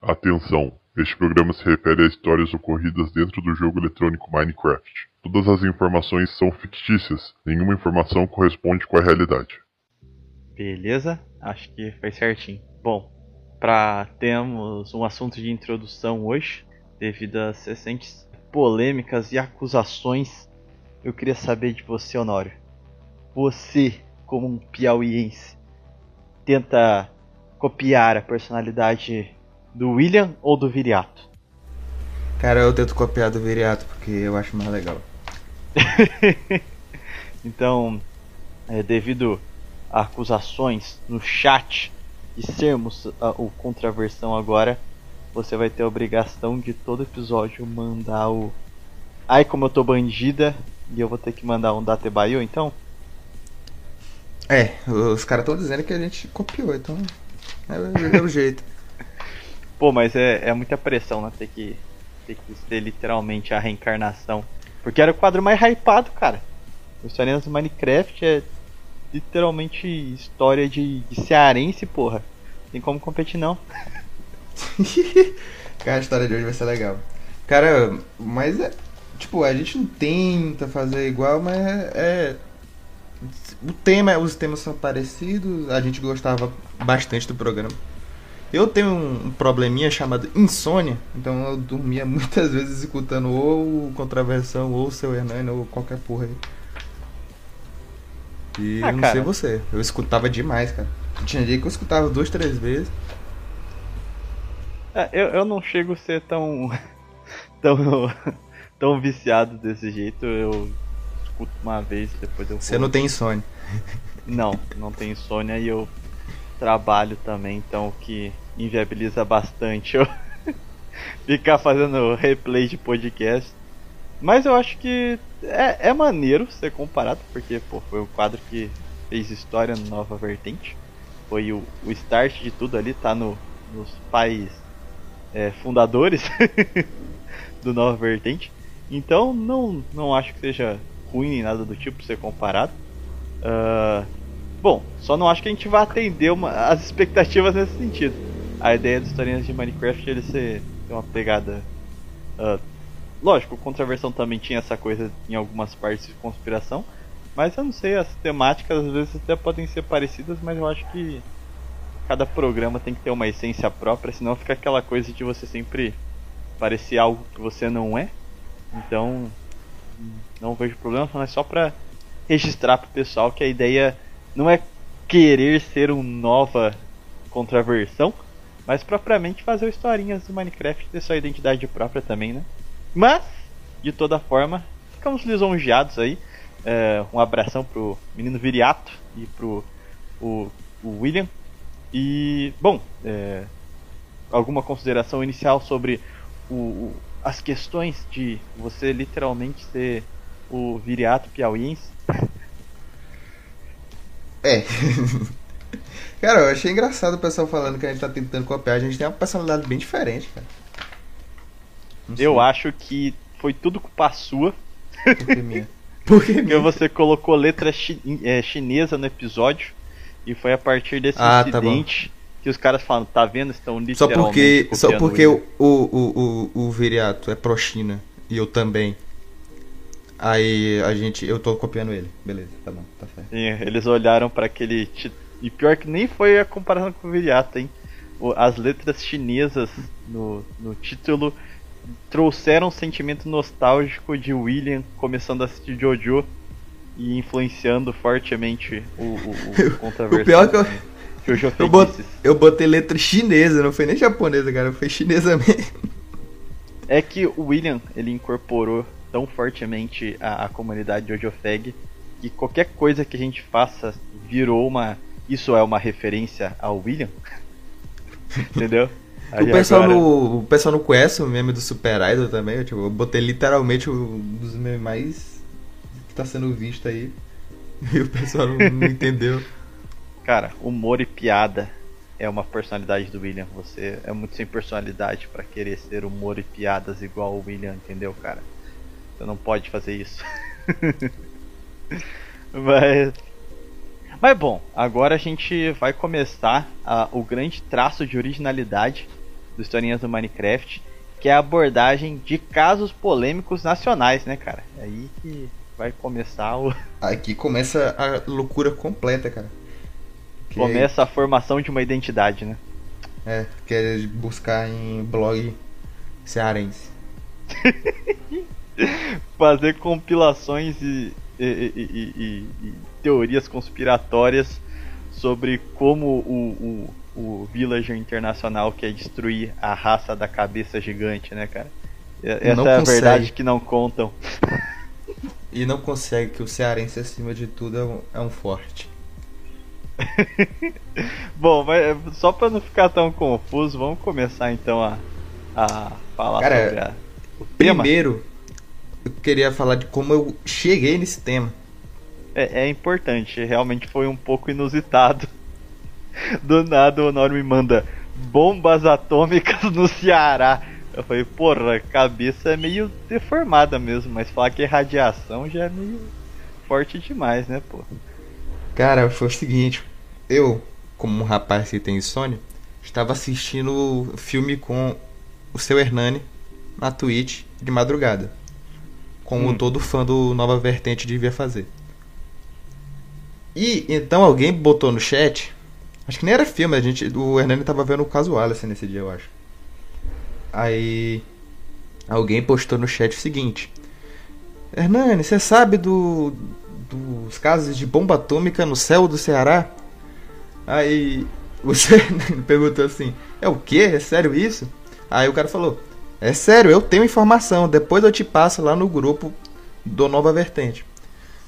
Atenção! Este programa se refere a histórias ocorridas dentro do jogo eletrônico Minecraft. Todas as informações são fictícias, nenhuma informação corresponde com a realidade. Beleza? Acho que foi certinho. Bom, para termos um assunto de introdução hoje, devido às recentes polêmicas e acusações, eu queria saber de você, Honório. Você, como um piauiense, tenta copiar a personalidade do William ou do Viriato? Cara, eu tento copiar do Viriato porque eu acho mais legal. então, é, devido a acusações no chat de sermos a, o contraversão agora, você vai ter a obrigação de todo episódio mandar o. Ai, como eu tô bandida, e eu vou ter que mandar um Datebaio, então? É, os caras estão dizendo que a gente copiou, então. É, é o jeito. Pô, mas é, é muita pressão, né? Ter que, ter que ser literalmente a reencarnação. Porque era o quadro mais hypado, cara. O Historinhas do Minecraft é literalmente história de, de cearense, porra. Tem como competir não. cara, a história de hoje vai ser legal. Cara, mas é. Tipo, a gente não tenta fazer igual, mas é. é o tema, os temas são parecidos, a gente gostava bastante do programa. Eu tenho um probleminha chamado insônia, então eu dormia muitas vezes escutando ou Contraversão, ou Seu Hernani, ou qualquer porra aí. E ah, eu não cara. sei você, eu escutava demais, cara. Tinha dia que eu escutava duas, três vezes. É, eu, eu não chego a ser tão. tão. tão viciado desse jeito. Eu escuto uma vez, depois eu. Você não tem insônia? Não, não tem insônia e eu trabalho também, então o que inviabiliza bastante eu ficar fazendo replay de podcast. Mas eu acho que é, é maneiro ser comparado, porque pô, foi o quadro que fez história no Nova Vertente. Foi o, o start de tudo ali, tá no, nos pais é, fundadores do Nova Vertente. Então não, não acho que seja ruim nem nada do tipo ser comparado. Uh, Bom, só não acho que a gente vai atender uma, as expectativas nesse sentido. A ideia dos historinhas de Minecraft ele ser uma pegada. Uh, lógico, Contraversão também tinha essa coisa em algumas partes de conspiração. Mas eu não sei, as temáticas às vezes até podem ser parecidas, mas eu acho que cada programa tem que ter uma essência própria, senão fica aquela coisa de você sempre parecer algo que você não é. Então, não vejo problema, mas só pra registrar pro pessoal que a ideia não é querer ser um nova contraversão, mas propriamente fazer historinhas do Minecraft ter sua identidade própria também, né? Mas, de toda forma, ficamos lisonjeados aí. É, um abração pro menino Viriato e pro o, o William. E, bom, é, alguma consideração inicial sobre o, o, as questões de você literalmente ser o Viriato piauiense? É. cara, eu achei engraçado o pessoal falando que a gente tá tentando copiar. A gente tem uma personalidade bem diferente, cara. Eu acho que foi tudo culpa sua. Por que minha? Por que minha? Porque você colocou letra chi é, chinesa no episódio. E foi a partir desse ah, tá incidente tá que os caras falam, tá vendo? Estão literalmente Só porque, só porque o, o, o, o, o Viriato é pro-China. E eu também. Aí a gente. Eu tô copiando ele. Beleza, tá bom, tá certo. Sim, eles olharam para aquele. E pior que nem foi a comparação com o Viriato, hein? As letras chinesas no, no título trouxeram um sentimento nostálgico de William começando a assistir Jojo e influenciando fortemente o, o, o o pior que eu, Jojo eu, bot, eu botei letra chinesa, não foi nem japonesa, cara, foi chinesa mesmo. É que o William, ele incorporou tão fortemente a, a comunidade de Ojofeg que qualquer coisa que a gente faça virou uma. Isso é uma referência ao William. Entendeu? o, pessoal agora... no, o pessoal não conhece o meme do Super Idol também. Eu, tipo, eu botei literalmente um dos memes mais que tá sendo visto aí. E o pessoal não, não entendeu. Cara, humor e piada é uma personalidade do William. Você é muito sem personalidade para querer ser humor e piadas igual o William, entendeu, cara? Você não pode fazer isso. Mas. Mas bom, agora a gente vai começar a, o grande traço de originalidade do Historinhas do Minecraft, que é a abordagem de casos polêmicos nacionais, né, cara? É aí que vai começar o. Aqui começa a loucura completa, cara. Que... Começa a formação de uma identidade, né? É, quer buscar em blog cearense. Fazer compilações e, e, e, e, teorias conspiratórias sobre como o, o, o Villager Internacional quer destruir a raça da cabeça gigante, né, cara? Essa não é a consegue. verdade que não contam. E não consegue que o cearense, acima de tudo, é um, é um forte. Bom, mas só para não ficar tão confuso, vamos começar então a, a falar Cara, sobre a, o tema. Eu queria falar de como eu cheguei nesse tema. É, é importante, realmente foi um pouco inusitado. Do nada o Norm me manda bombas atômicas no Ceará. Eu falei, porra, a cabeça é meio deformada mesmo, mas falar que é radiação já é meio forte demais, né, pô? Cara, foi o seguinte, eu, como um rapaz que tem insônia, estava assistindo filme com o seu Hernani na Twitch de madrugada. Como hum. todo fã do Nova Vertente devia fazer. E então alguém botou no chat. Acho que nem era filme, a gente, o Hernani tava vendo o caso Wallace nesse dia, eu acho. Aí alguém postou no chat o seguinte: Hernani, você sabe do, dos casos de bomba atômica no céu do Ceará? Aí você perguntou assim: É o que? É sério isso? Aí o cara falou: É sério, eu tenho informação. Depois eu te passo lá no grupo do Nova Vertente.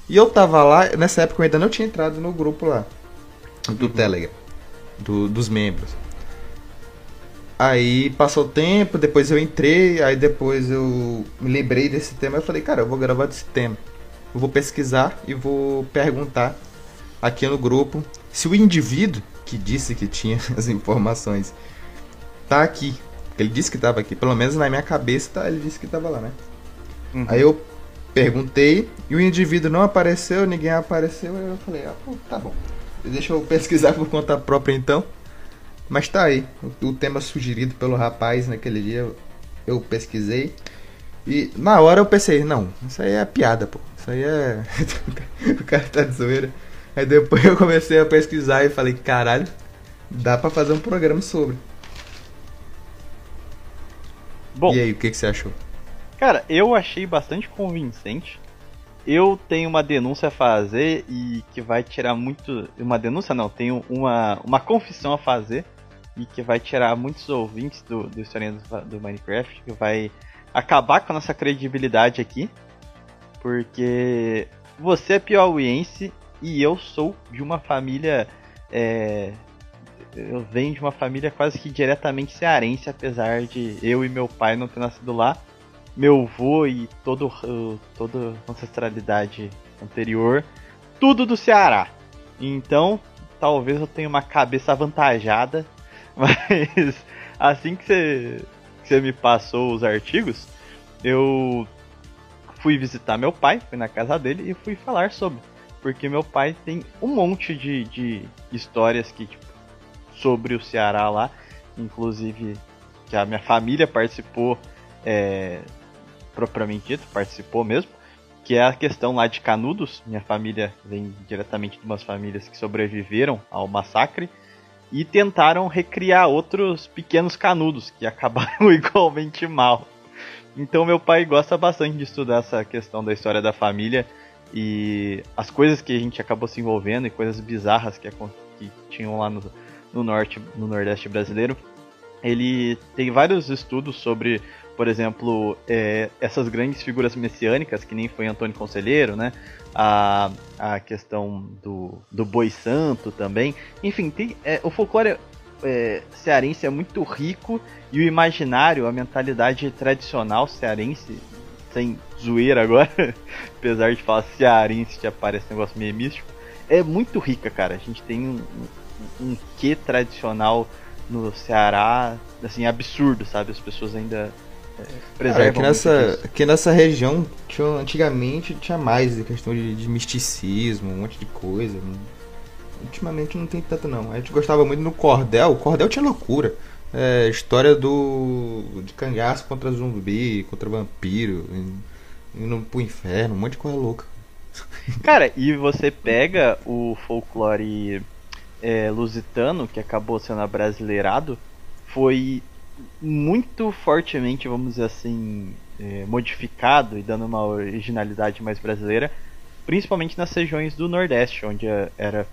E eu tava lá, nessa época eu ainda não tinha entrado no grupo lá do uhum. Telegram, do, dos membros. Aí passou o tempo, depois eu entrei, aí depois eu me lembrei desse tema. Eu falei, cara, eu vou gravar desse tema. Eu vou pesquisar e vou perguntar aqui no grupo se o indivíduo que disse que tinha as informações tá aqui. Ele disse que estava aqui, pelo menos na minha cabeça tá, ele disse que estava lá, né? Uhum. Aí eu perguntei e o indivíduo não apareceu, ninguém apareceu. Aí eu falei, ah, pô, tá bom. Deixa eu pesquisar por conta própria então. Mas tá aí, o, o tema sugerido pelo rapaz naquele dia, eu pesquisei. E na hora eu pensei, não, isso aí é piada, pô. Isso aí é. o cara tá de zoeira. Aí depois eu comecei a pesquisar e falei, caralho, dá pra fazer um programa sobre. Bom. E aí, o que, que você achou? Cara, eu achei bastante convincente. Eu tenho uma denúncia a fazer e que vai tirar muito. Uma denúncia não, tenho uma, uma confissão a fazer e que vai tirar muitos ouvintes do, do historinha do, do Minecraft, que vai acabar com a nossa credibilidade aqui. Porque você é piauiense e eu sou de uma família. É, eu venho de uma família quase que diretamente cearense, apesar de eu e meu pai não ter nascido lá. Meu avô e todo, toda ancestralidade anterior, tudo do Ceará. Então, talvez eu tenha uma cabeça avantajada Mas assim que você, que você me passou os artigos, eu fui visitar meu pai, fui na casa dele e fui falar sobre. Porque meu pai tem um monte de, de histórias que, tipo, sobre o Ceará lá, inclusive que a minha família participou, é, propriamente dito, participou mesmo, que é a questão lá de Canudos. Minha família vem diretamente de umas famílias que sobreviveram ao massacre e tentaram recriar outros pequenos canudos que acabaram igualmente mal. Então meu pai gosta bastante de estudar essa questão da história da família e as coisas que a gente acabou se envolvendo e coisas bizarras que, que tinham lá no, no norte, no nordeste brasileiro. Ele tem vários estudos sobre, por exemplo, é, essas grandes figuras messiânicas, que nem foi Antônio Conselheiro, né? a, a questão do, do boi santo também. Enfim, tem, é, o folclore é, cearense é muito rico e o imaginário, a mentalidade tradicional cearense, sem zoeira agora, apesar de falar cearense já parece um negócio meio místico, é muito rica, cara. A gente tem um, um, quê tradicional no Ceará, assim, absurdo, sabe? As pessoas ainda preservam. aqui, nessa, aqui nessa região, tinha, antigamente tinha mais a questão de, de, misticismo, um monte de coisa. Ultimamente não tem tanto não. A gente gostava muito no cordel. O cordel tinha loucura. é, história do de cangaço contra zumbi, contra vampiro, indo pro inferno, um monte de coisa louca. Cara, e você pega o folclore é, lusitano, que acabou sendo abrasileirado, foi muito fortemente, vamos dizer assim, é, modificado e dando uma originalidade mais brasileira, principalmente nas regiões do Nordeste, onde era,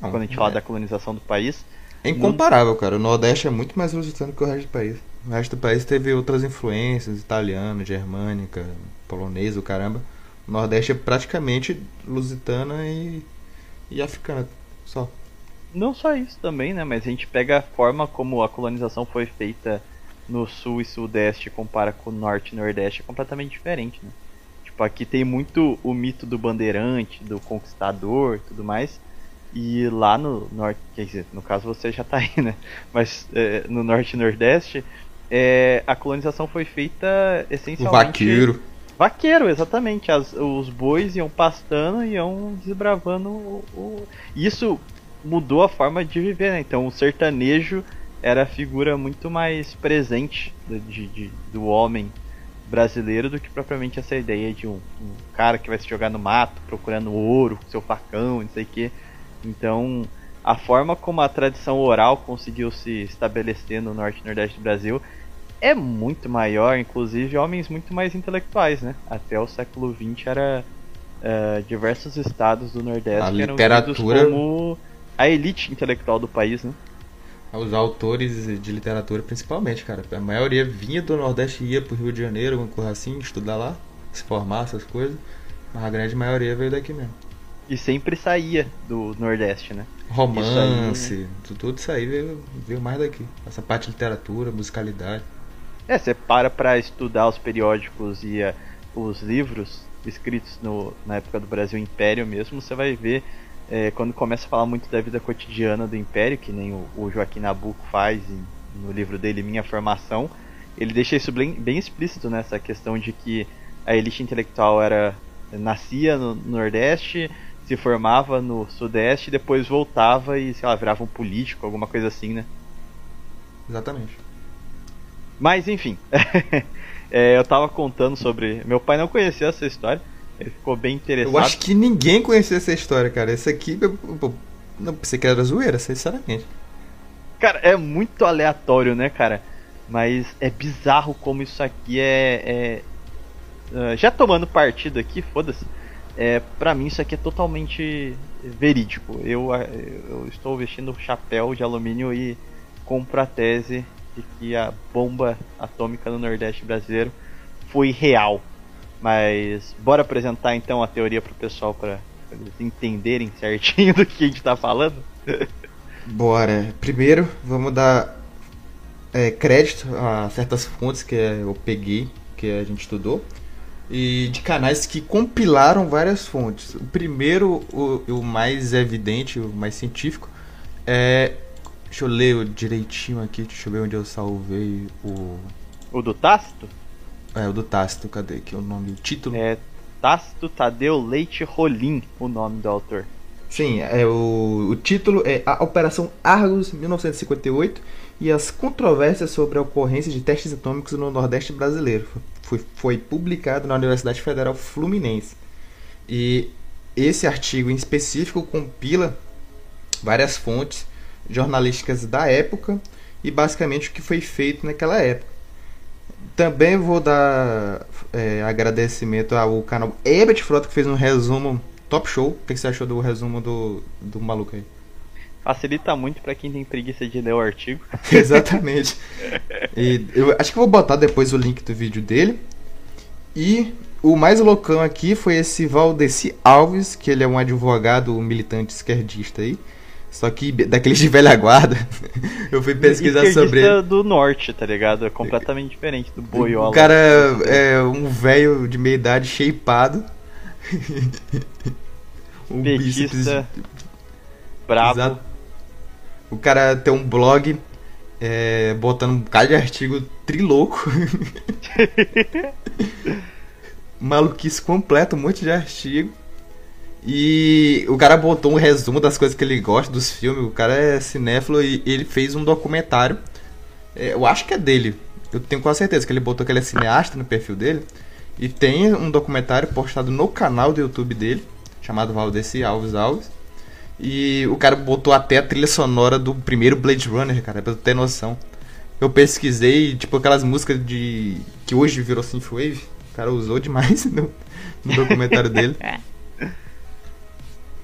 ah, quando a gente é. fala da colonização do país. É incomparável, cara. O Nordeste é muito mais lusitano que o resto do país. O resto do país teve outras influências, italiana, germânica, polonesa, o caramba. O Nordeste é praticamente lusitana e, e africana, só. Não só isso também, né? Mas a gente pega a forma como a colonização foi feita no sul e sudeste e compara com o norte e nordeste é completamente diferente, né? Tipo, aqui tem muito o mito do bandeirante, do conquistador e tudo mais. E lá no norte, quer dizer, no caso você já tá aí, né? Mas é, no norte e nordeste, é, a colonização foi feita essencialmente. O vaqueiro. Vaqueiro, exatamente. As, os bois iam pastando e iam desbravando o, o, Isso mudou a forma de viver, né? Então o sertanejo era a figura muito mais presente de, de, do homem brasileiro do que propriamente essa ideia de um, um, cara que vai se jogar no mato procurando ouro com seu facão, não sei o que. Então, a forma como a tradição oral conseguiu se estabelecer no norte e nordeste do Brasil é muito maior, inclusive homens muito mais intelectuais, né? Até o século XX era uh, diversos estados do Nordeste a literatura... eram como a elite intelectual do país, né? Os autores de literatura, principalmente, cara. A maioria vinha do Nordeste e ia pro Rio de Janeiro, alguma coisa assim, estudar lá, se formar, essas coisas. Mas a grande maioria veio daqui mesmo. E sempre saía do Nordeste, né? Romance, aí, né? tudo isso aí veio, veio mais daqui. Essa parte de literatura, musicalidade. É, você para pra estudar os periódicos e uh, os livros escritos no, na época do Brasil Império mesmo, você vai ver é, quando começa a falar muito da vida cotidiana do Império, que nem o, o Joaquim Nabuco faz em, no livro dele Minha Formação, ele deixa isso bem, bem explícito nessa questão de que a elite intelectual era nascia no Nordeste, se formava no Sudeste, depois voltava e, sei lá, virava um político, alguma coisa assim, né? Exatamente. Mas, enfim. é, eu tava contando sobre. Meu pai não conhecia essa história. Ele ficou bem interessado. Eu acho que ninguém conhecia essa história, cara. Esse aqui, eu, eu, não pensei que era zoeira, sinceramente. Cara, é muito aleatório, né, cara? Mas é bizarro como isso aqui é. é uh, já tomando partido aqui, foda-se. É, pra mim isso aqui é totalmente verídico. Eu, eu estou vestindo chapéu de alumínio e compro a tese de que a bomba atômica no Nordeste brasileiro foi real. Mas bora apresentar então a teoria pro pessoal para eles entenderem certinho do que a gente tá falando? Bora. Primeiro, vamos dar é, crédito a certas fontes que eu peguei, que a gente estudou, e de canais que compilaram várias fontes. O primeiro, o, o mais evidente, o mais científico, é. Deixa eu ler direitinho aqui, deixa eu ver onde eu salvei o. O do Tácito? É, o do Tácito, cadê aqui o nome, o título? É Tácito Tadeu Leite Rolim, o nome do autor. Sim, é o, o título é A Operação Argos 1958 e as controvérsias sobre a ocorrência de testes atômicos no Nordeste brasileiro. Foi, foi publicado na Universidade Federal Fluminense. E esse artigo em específico compila várias fontes jornalísticas da época e basicamente o que foi feito naquela época. Também vou dar é, agradecimento ao canal Ebert Frota, que fez um resumo top show. O que você achou do resumo do, do maluco aí? Facilita muito para quem tem preguiça de ler o artigo. Exatamente. E eu acho que vou botar depois o link do vídeo dele. E o mais loucão aqui foi esse Valdeci Alves, que ele é um advogado militante esquerdista aí. Só que daqueles de velha guarda, eu fui pesquisar sobre ele. do norte, tá ligado? É completamente diferente do boiola. O cara é um velho de meia idade, shapeado. um bíceps brabo. Exato. O cara tem um blog é, botando um bocado de artigo trilouco. Maluquice completo, um monte de artigo. E o cara botou um resumo das coisas que ele gosta dos filmes. O cara é cinéfilo e ele fez um documentário É, eu acho que é dele. Eu tenho quase certeza que ele botou que ele é cineasta no perfil dele. E tem um documentário postado no canal do YouTube dele, chamado Valdeci Alves Alves. E o cara botou até a trilha sonora do primeiro Blade Runner, cara, pra tu ter noção. Eu pesquisei, tipo, aquelas músicas de. que hoje virou Synthwave. O cara usou demais no, no documentário dele.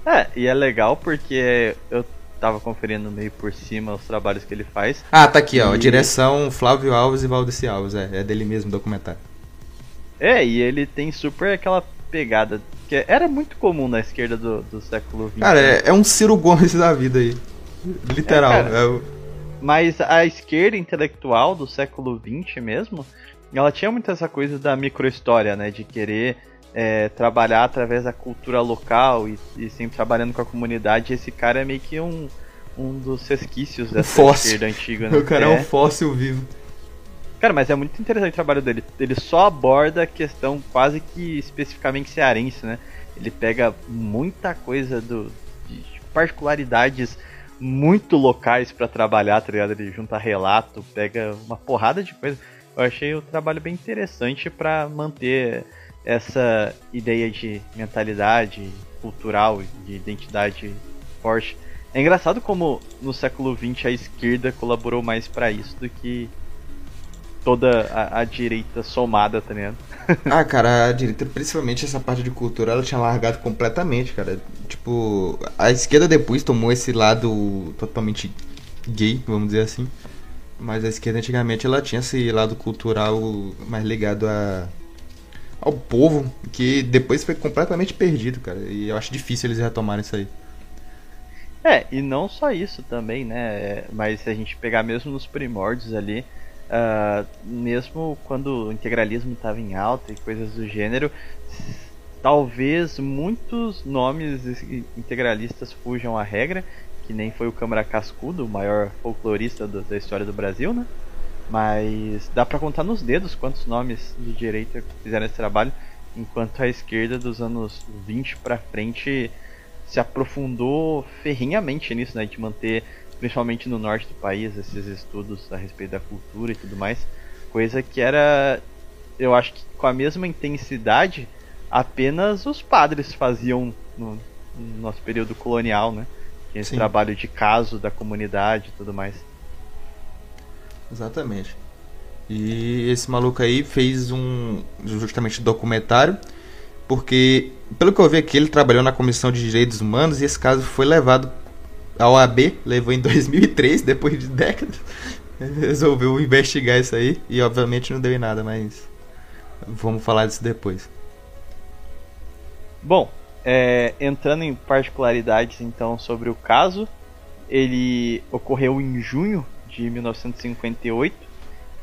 É, e é legal porque eu tava conferindo meio por cima os trabalhos que ele faz. Ah, tá aqui, ó. E... Direção Flávio Alves e Valdeci Alves. É, é dele mesmo documentário. É, e ele tem super aquela pegada que era muito comum na esquerda do, do século XX. Cara, é, é, um Ciro Gomes da vida aí. Literal. É, é o... Mas a esquerda intelectual do século XX mesmo, ela tinha muito essa coisa da microhistória, né? De querer é, trabalhar através da cultura local e, e, sempre trabalhando com a comunidade. Esse cara é meio que um, um dos resquícios dessa um esquerda antiga. Né? O cara é. é um fóssil vivo. Cara, mas é muito interessante o trabalho dele. Ele só aborda a questão quase que especificamente cearense, né? Ele pega muita coisa do, de particularidades muito locais para trabalhar, tá ligado? Ele junta relato, pega uma porrada de coisa. Eu achei o trabalho bem interessante para manter essa ideia de mentalidade cultural, de identidade forte. É engraçado como no século XX a esquerda colaborou mais para isso do que toda a, a, direita somada, tá ligado? ah, cara, a direita, principalmente essa parte de cultura, ela tinha largado completamente, cara. Tipo, a esquerda depois tomou esse lado totalmente gay, vamos dizer assim. Mas a esquerda antigamente ela tinha esse lado cultural mais ligado a ao povo, que depois foi completamente perdido, cara. E eu acho difícil eles retomarem isso aí. É, e não só isso também, né? Mas se a gente pegar mesmo nos primórdios ali, Uh, mesmo quando o integralismo estava em alta e coisas do gênero, talvez muitos nomes integralistas fujam à regra, que nem foi o Câmara Cascudo, o maior folclorista da história do Brasil, né? Mas dá para contar nos dedos quantos nomes de direita fizeram esse trabalho, enquanto a esquerda dos anos 20 para frente se aprofundou ferrinhamente nisso, né, de manter principalmente no norte do país, esses estudos a respeito da cultura e tudo mais, coisa que era, eu acho que com a mesma intensidade, apenas os padres faziam no, no nosso período colonial, né? Tinha esse Sim. trabalho de caso da comunidade e tudo mais. Exatamente. E esse maluco aí fez um justamente documentário, porque pelo que eu vi aqui ele trabalhou na Comissão de Direitos Humanos e esse caso foi levado a OAB levou em 2003, depois de décadas, resolveu investigar isso aí e obviamente não deu em nada, mas vamos falar disso depois. Bom, é, entrando em particularidades então sobre o caso, ele ocorreu em junho de 1958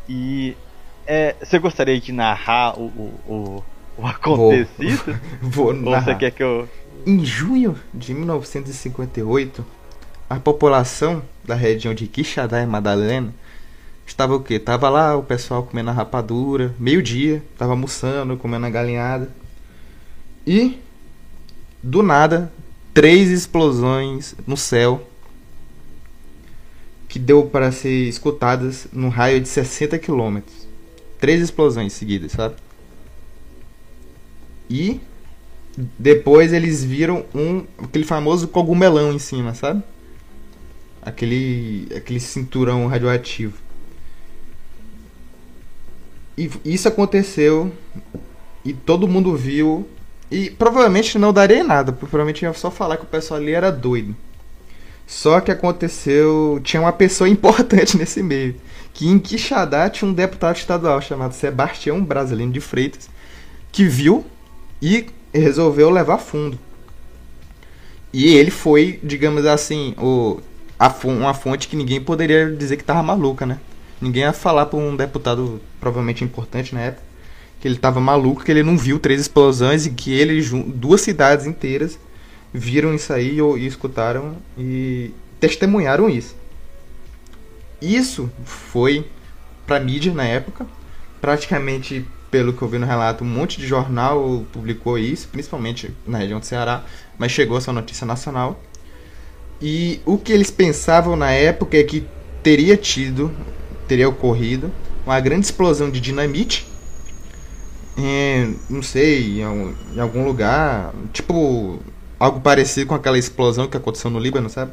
e é, você gostaria de narrar o, o, o, acontecido? Vou, vou narrar. Ou você quer que eu... Em junho de 1958, a população da região de Quixadá e Madalena estava o quê? Tava lá o pessoal comendo a rapadura, meio-dia, tava almoçando, comendo a galinhada. E do nada, três explosões no céu que deu para ser escutadas num raio de 60 quilômetros. Três explosões seguidas, sabe? E depois eles viram um aquele famoso cogumelão em cima, sabe? aquele, aquele cinturão radioativo. E isso aconteceu e todo mundo viu. E provavelmente não daria nada, provavelmente ia só falar que o pessoal ali era doido. Só que aconteceu. Tinha uma pessoa importante nesse meio. Que em Quixadá tinha um deputado estadual chamado Sebastião Brasileiro de Freitas. Que viu e resolveu levar fundo. E ele foi, digamos assim, o uma fonte que ninguém poderia dizer que tava maluca, né? Ninguém ia falar para um deputado provavelmente importante na época que ele tava maluco, que ele não viu três explosões e que ele duas cidades inteiras viram isso aí e, escutaram e testemunharam isso. Isso foi para mídia na época, praticamente pelo que eu vi no relato, um monte de jornal publicou isso, principalmente na região do Ceará, mas chegou essa notícia nacional. E o que eles pensavam na época é que teria tido teria ocorrido uma grande explosão de dinamite. Em, não sei, em algum lugar. Tipo, algo parecido com aquela explosão que aconteceu no Líbano, sabe?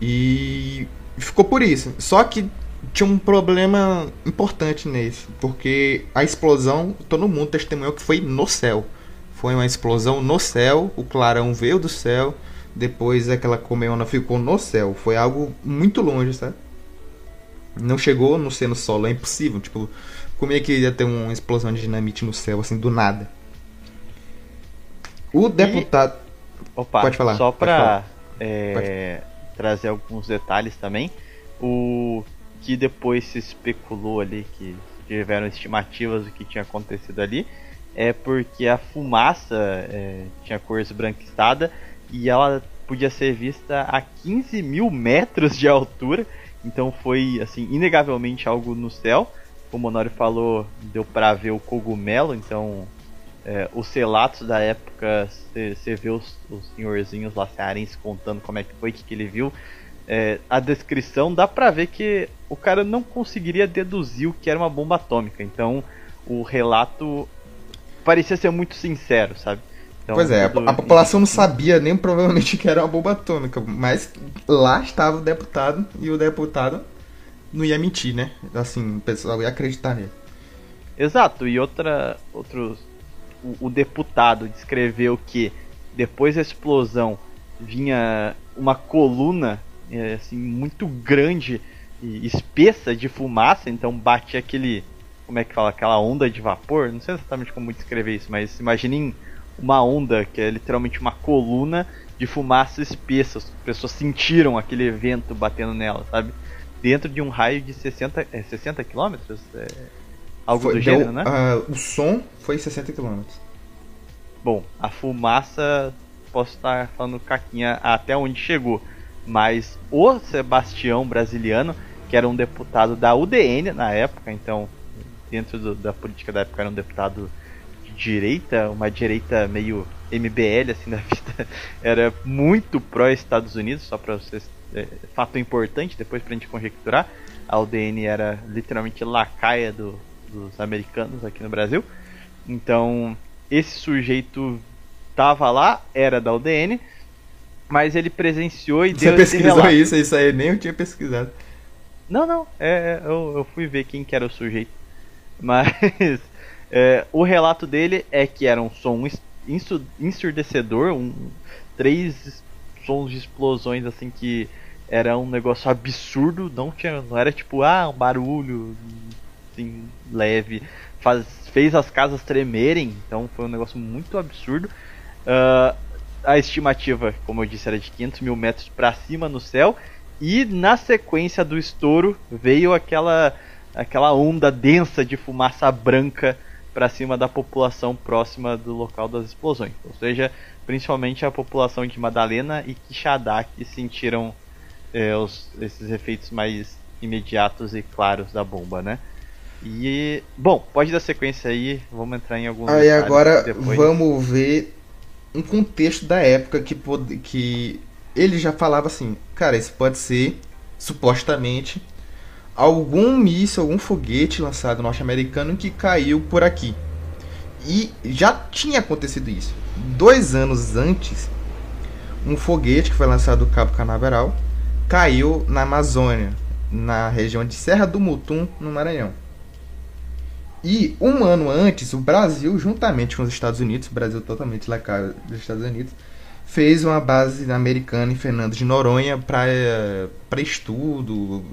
E ficou por isso. Só que tinha um problema importante nesse, porque a explosão, todo mundo testemunhou que foi no céu. Foi uma explosão no céu, o clarão veio do céu, depois aquela colmeona ficou no céu. Foi algo muito longe, sabe? Não chegou no ser no solo, é impossível. Tipo, como é que ia ter uma explosão de dinamite no céu, assim, do nada? O deputado. E... Opa, pode falar. Só pra é, trazer alguns detalhes também. O que depois se especulou ali, que tiveram estimativas do que tinha acontecido ali, é porque a fumaça é, tinha cor esbranquiçada e ela podia ser vista a 15 mil metros de altura. Então foi assim inegavelmente algo no céu. Como o Honório falou, deu para ver o cogumelo. Então é, os relatos da época, você vê os, os senhorzinhos lá cearenses contando como é que foi, que, que ele viu. É, a descrição dá pra ver que o cara não conseguiria deduzir o que era uma bomba atômica. Então o relato parecia ser muito sincero, sabe? Então, pois é, a, a, população não sabia nem provavelmente que era uma bomba atômica, mas lá estava o deputado e o deputado não ia mentir, né? Assim, o pessoal ia acreditar nele. Exato, e outra. Outros, o, deputado descreveu que depois da explosão vinha uma coluna é, assim, muito grande e espessa de fumaça, então batia aquele. Como é que fala? Aquela onda de vapor. Não sei exatamente como descrever isso, mas imaginem uma onda, que é literalmente uma coluna de fumaça espessa. As pessoas sentiram aquele vento batendo nela, sabe? Dentro de um raio de 60, é, 60 quilômetros? É, algo foi, do gênero, deu, né? Uh, o som foi 60 quilômetros. Bom, a fumaça, posso estar falando caquinha até onde chegou. Mas o Sebastião brasiliano, que era um deputado da UDN na época, então dentro do, da política da época era um deputado direita, uma direita meio MBL assim da vida, era muito pró Estados Unidos, só para vocês é, fato importante depois pra gente conjecturar. A UDN era literalmente lacaia do, dos americanos aqui no Brasil. Então, esse sujeito tava lá, era da UDN, mas ele presenciou e Você deu pesquisou isso, isso aí nem eu tinha pesquisado. Não, não, é, é eu, eu fui ver quem que era o sujeito. Mas é, o relato dele é que era um som ensurdecedor, um, três sons de explosões assim que era um negócio absurdo, não tinha, não era tipo ah um barulho assim leve, faz, fez as casas tremerem, então foi um negócio muito absurdo. Uh, a estimativa, como eu disse, era de 500 mil metros para cima no céu e na sequência do estouro veio aquela aquela onda densa de fumaça branca para cima da população próxima do local das explosões. Ou seja, principalmente a população de Madalena e Quixadá que sentiram é, os, esses efeitos mais imediatos e claros da bomba, né? E bom, pode dar sequência aí, vamos entrar em alguns. Aí agora depois. vamos ver um contexto da época que que ele já falava assim, cara, isso pode ser supostamente algum míssil, algum foguete lançado norte-americano que caiu por aqui. E já tinha acontecido isso. Dois anos antes, um foguete que foi lançado do Cabo Canaveral caiu na Amazônia, na região de Serra do Mutum, no Maranhão. E um ano antes, o Brasil, juntamente com os Estados Unidos, o Brasil totalmente lá dos Estados Unidos, fez uma base americana em Fernando de Noronha para estudo,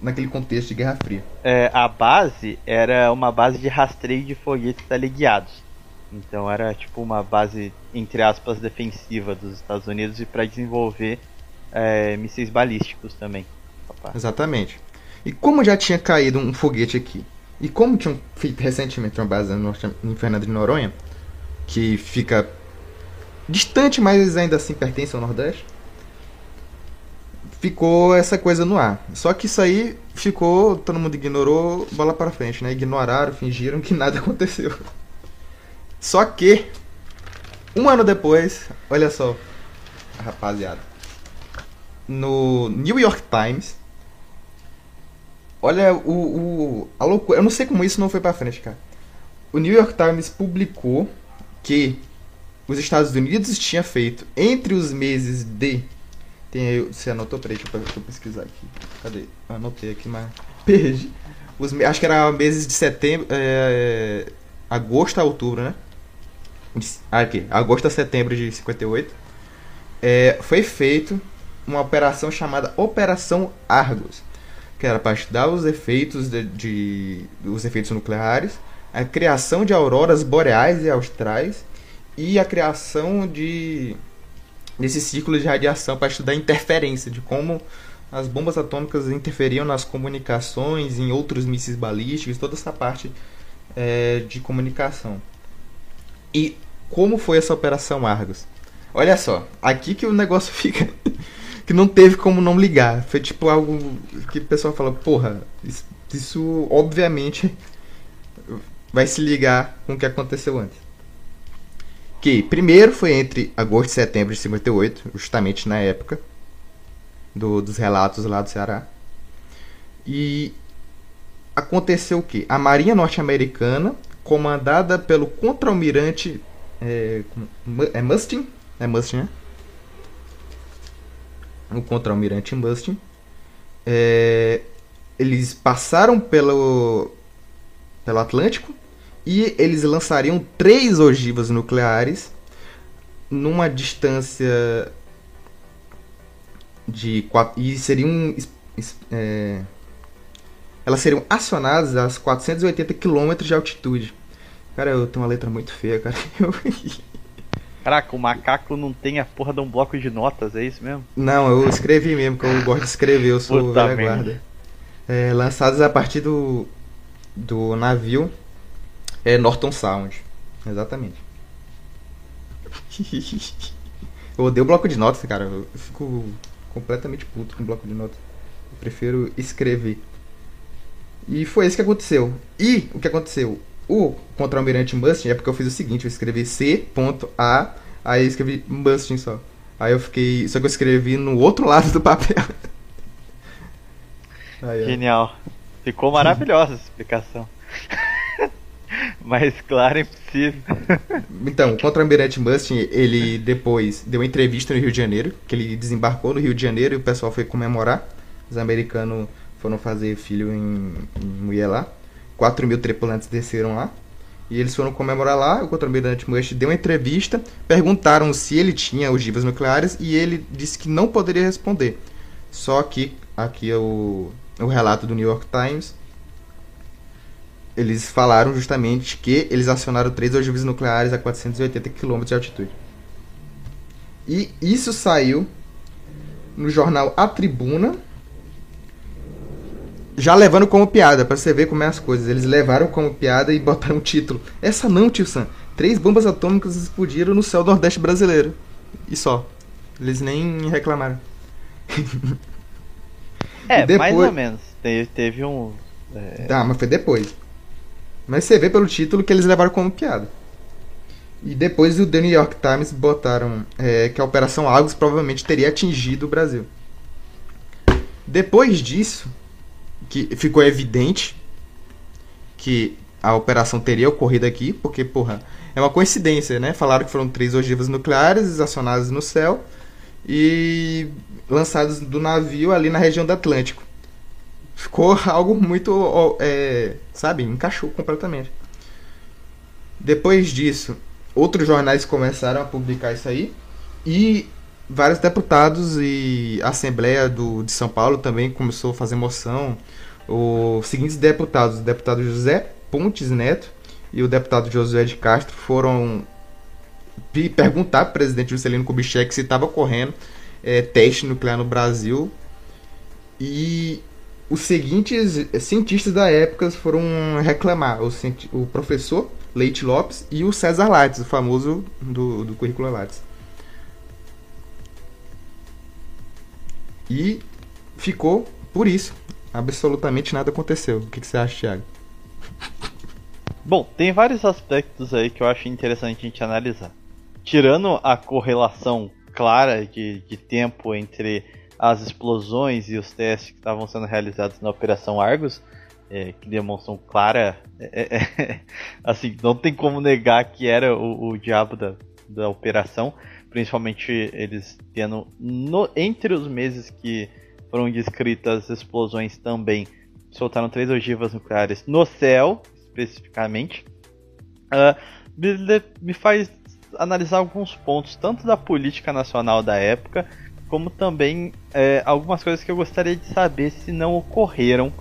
naquele contexto de Guerra Fria. É, a base era uma base de rastreio de foguetes aliados. Então era tipo uma base, entre aspas, defensiva dos Estados Unidos e para desenvolver é, mísseis balísticos também. Opa. Exatamente. E como já tinha caído um foguete aqui, e como tinham feito recentemente uma base em Fernando de Noronha, que fica distante, mas ainda assim pertence ao Nordeste. Ficou essa coisa no ar. Só que isso aí ficou, todo mundo ignorou, bola para frente, né? Ignoraram, fingiram que nada aconteceu. Só que um ano depois, olha só, rapaziada, no New York Times Olha o, o a loucura. Eu não sei como isso não foi pra frente, cara. O New York Times publicou que os Estados Unidos tinha feito entre os meses de. Tem aí, você anotou? Peraí, deixa eu, deixa eu pesquisar aqui. Cadê? Anotei aqui, mas perdi. Os, acho que era meses de setembro. É, agosto a outubro, né? Ah, aqui. Agosto a setembro de 58. É, foi feito uma operação chamada Operação Argos que era para estudar os efeitos de, de, os efeitos nucleares, a criação de auroras boreais e austrais e a criação de desses ciclos de radiação para estudar a interferência de como as bombas atômicas interferiam nas comunicações, em outros mísseis balísticos, toda essa parte é, de comunicação. E como foi essa operação Argos? Olha só, aqui que o negócio fica que não teve como não ligar. Foi tipo algo que o pessoal fala, porra, isso, isso obviamente vai se ligar com o que aconteceu antes. Que primeiro foi entre agosto e setembro de 58, justamente na época do, dos relatos lá do Ceará. E aconteceu o que? A Marinha Norte-Americana, comandada pelo contra-almirante é, é Mustin, é Mustin, né? O contra-almirante Mustin. É, eles passaram pelo, pelo Atlântico e eles lançariam três ogivas nucleares numa distância de quatro, e seriam é, elas seriam acionadas a 480 km de altitude. Cara, eu tenho uma letra muito feia, cara. Caraca, o macaco não tem a porra de um bloco de notas, é isso mesmo? Não, eu escrevi mesmo, que eu gosto de escrever, eu sou Puta velha guarda. É, lançados a partir do, do navio é, Norton Sound. Exatamente. eu odeio bloco de notas, cara. Eu fico completamente puto com bloco de notas. Eu prefiro escrever. E foi isso que aconteceu. E o que aconteceu? O contra-almirante Mustin é porque eu fiz o seguinte, eu escrevi C.A, aí eu escrevi Mustin só. Aí eu fiquei. Só que eu escrevi no outro lado do papel. Aí, Genial. Ficou maravilhosa essa explicação. Mais clara impossível. então, o contra-almirante Mustin, ele depois deu uma entrevista no Rio de Janeiro, que ele desembarcou no Rio de Janeiro e o pessoal foi comemorar. Os americanos foram fazer filho em, em mulher lá. 4 mil tripulantes desceram lá. E eles foram comemorar lá. O contra-almirante Mush deu uma entrevista. Perguntaram se ele tinha ogivas nucleares. E ele disse que não poderia responder. Só que aqui é o, o relato do New York Times. Eles falaram justamente que eles acionaram três ogivas nucleares a 480 km de altitude. E isso saiu no jornal A Tribuna já levando como piada, para você ver como é as coisas. Eles levaram como piada e botaram um título. Essa não, tio Sam. Três bombas atômicas explodiram no céu do Nordeste brasileiro. E só. Eles nem reclamaram. é, depois... mais ou menos. Teve, teve um. É... Tá, mas foi depois. Mas você vê pelo título que eles levaram como piada. E depois o The New York Times botaram é, que a Operação Argos provavelmente teria atingido o Brasil. Depois disso, que ficou evidente que a operação teria ocorrido aqui, porque, porra, é uma coincidência, né? Falaram que foram três ogivas nucleares acionadas no céu e lançadas do navio ali na região do Atlântico. Ficou algo muito, é, sabe, encaixou completamente. Depois disso, outros jornais começaram a publicar isso aí e vários deputados e a Assembleia do, de São Paulo também começou a fazer moção. Os seguintes deputados, o deputado José Pontes Neto e o deputado Josué de Castro foram perguntar para o presidente Juscelino Kubitschek se estava ocorrendo é, teste nuclear no Brasil. E os seguintes cientistas da época foram reclamar: o, o professor Leite Lopes e o César Lattes, o famoso do, do currículo Lattes. E ficou por isso. Absolutamente nada aconteceu. O que, que você acha, Thiago? Bom, tem vários aspectos aí que eu acho interessante a gente analisar. Tirando a correlação clara de, de tempo entre as explosões e os testes que estavam sendo realizados na Operação Argos, é, que demonstram clara. É, é, é assim, não tem como negar que era o, o diabo da, da operação, principalmente eles tendo no, entre os meses que foram descritas explosões também soltaram três ogivas nucleares no céu, especificamente. Uh, me, me faz analisar alguns pontos, tanto da política nacional da época, como também é, algumas coisas que eu gostaria de saber se não ocorreram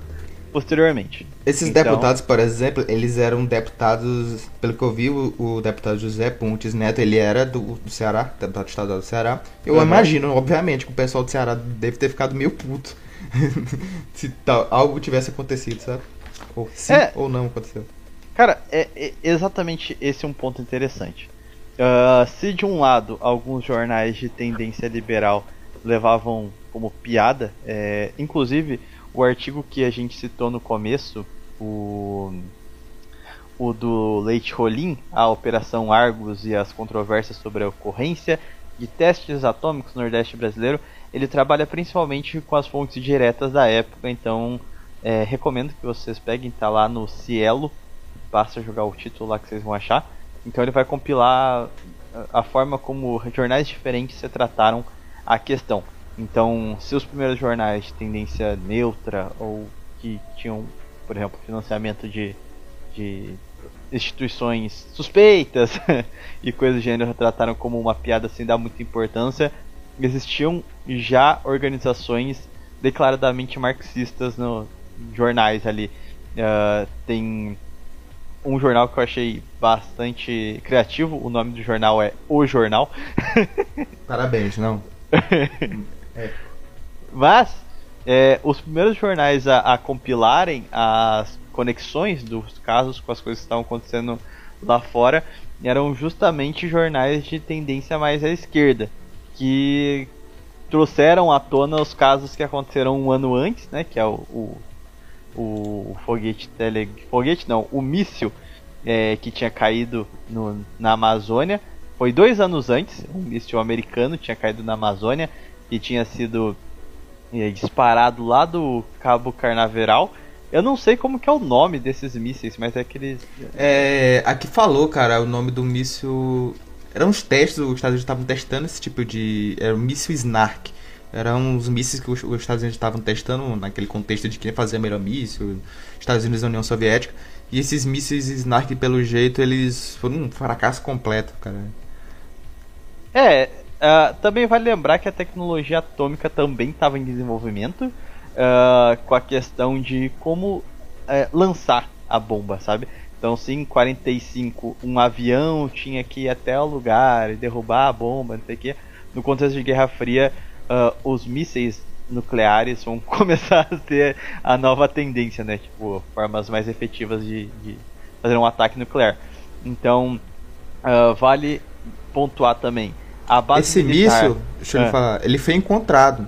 posteriormente. Esses então... deputados, por exemplo, eles eram deputados, pelo que eu vi, o, o deputado José Pontes Neto, ele era do, do Ceará, deputado estadual do Ceará. Eu uhum. imagino, obviamente, que o pessoal do Ceará deve ter ficado meio puto se tal, algo tivesse acontecido, sabe? Ou sim é, ou não aconteceu. Cara, é, é, exatamente esse um ponto interessante. Uh, se de um lado alguns jornais de tendência liberal levavam como piada, é, inclusive o artigo que a gente citou no começo, o, o do Leite Rolim, a Operação Argos e as controvérsias sobre a ocorrência de testes atômicos no Nordeste brasileiro, ele trabalha principalmente com as fontes diretas da época, então é, recomendo que vocês peguem, tá lá no Cielo, basta jogar o título lá que vocês vão achar. Então ele vai compilar a forma como jornais diferentes se trataram a questão. Então, se os primeiros jornais de tendência neutra ou que tinham, por exemplo, financiamento de, de instituições suspeitas e coisas do gênero trataram como uma piada sem dar muita importância, existiam já organizações declaradamente marxistas nos jornais ali. Uh, tem um jornal que eu achei bastante criativo, o nome do jornal é O Jornal. Parabéns, não? é. Mas, é, os primeiros jornais a, a, compilarem as conexões dos casos com as coisas que estavam acontecendo lá fora eram justamente jornais de tendência mais à esquerda que trouxeram à tona os casos que aconteceram um ano antes, né? Que é o, o, o foguete tele, foguete não, o míssil é, que tinha caído no, na Amazônia. Foi dois anos antes, um míssil americano tinha caído na Amazônia e tinha sido é, disparado lá do Cabo Carnaveral. Eu não sei como que é o nome desses mísseis, mas é aqueles. É. Aqui falou, cara, o nome do míssil eram uns testes, os Estados Unidos estavam testando esse tipo de. Era o míssil Snark. Eram uns mísseis que os, Estados Unidos estavam testando naquele contexto de quem fazia melhor míssil, Estados Unidos e União Soviética. E esses mísseis Snark, pelo jeito, eles foram um fracasso completo, cara. É, uh, também vale lembrar que a tecnologia atômica também estava em desenvolvimento uh, com a questão de como uh, lançar a bomba, sabe? Então, se em 45 um avião tinha que ir até o lugar e derrubar a bomba, não sei o que, no contexto de Guerra Fria, uh, os mísseis nucleares vão começar a ser a nova tendência, né? Tipo, formas mais efetivas de, de fazer um ataque nuclear. Então, vale pontuar também. Esse militar, míssil, deixa eu uh, falar, ele foi encontrado.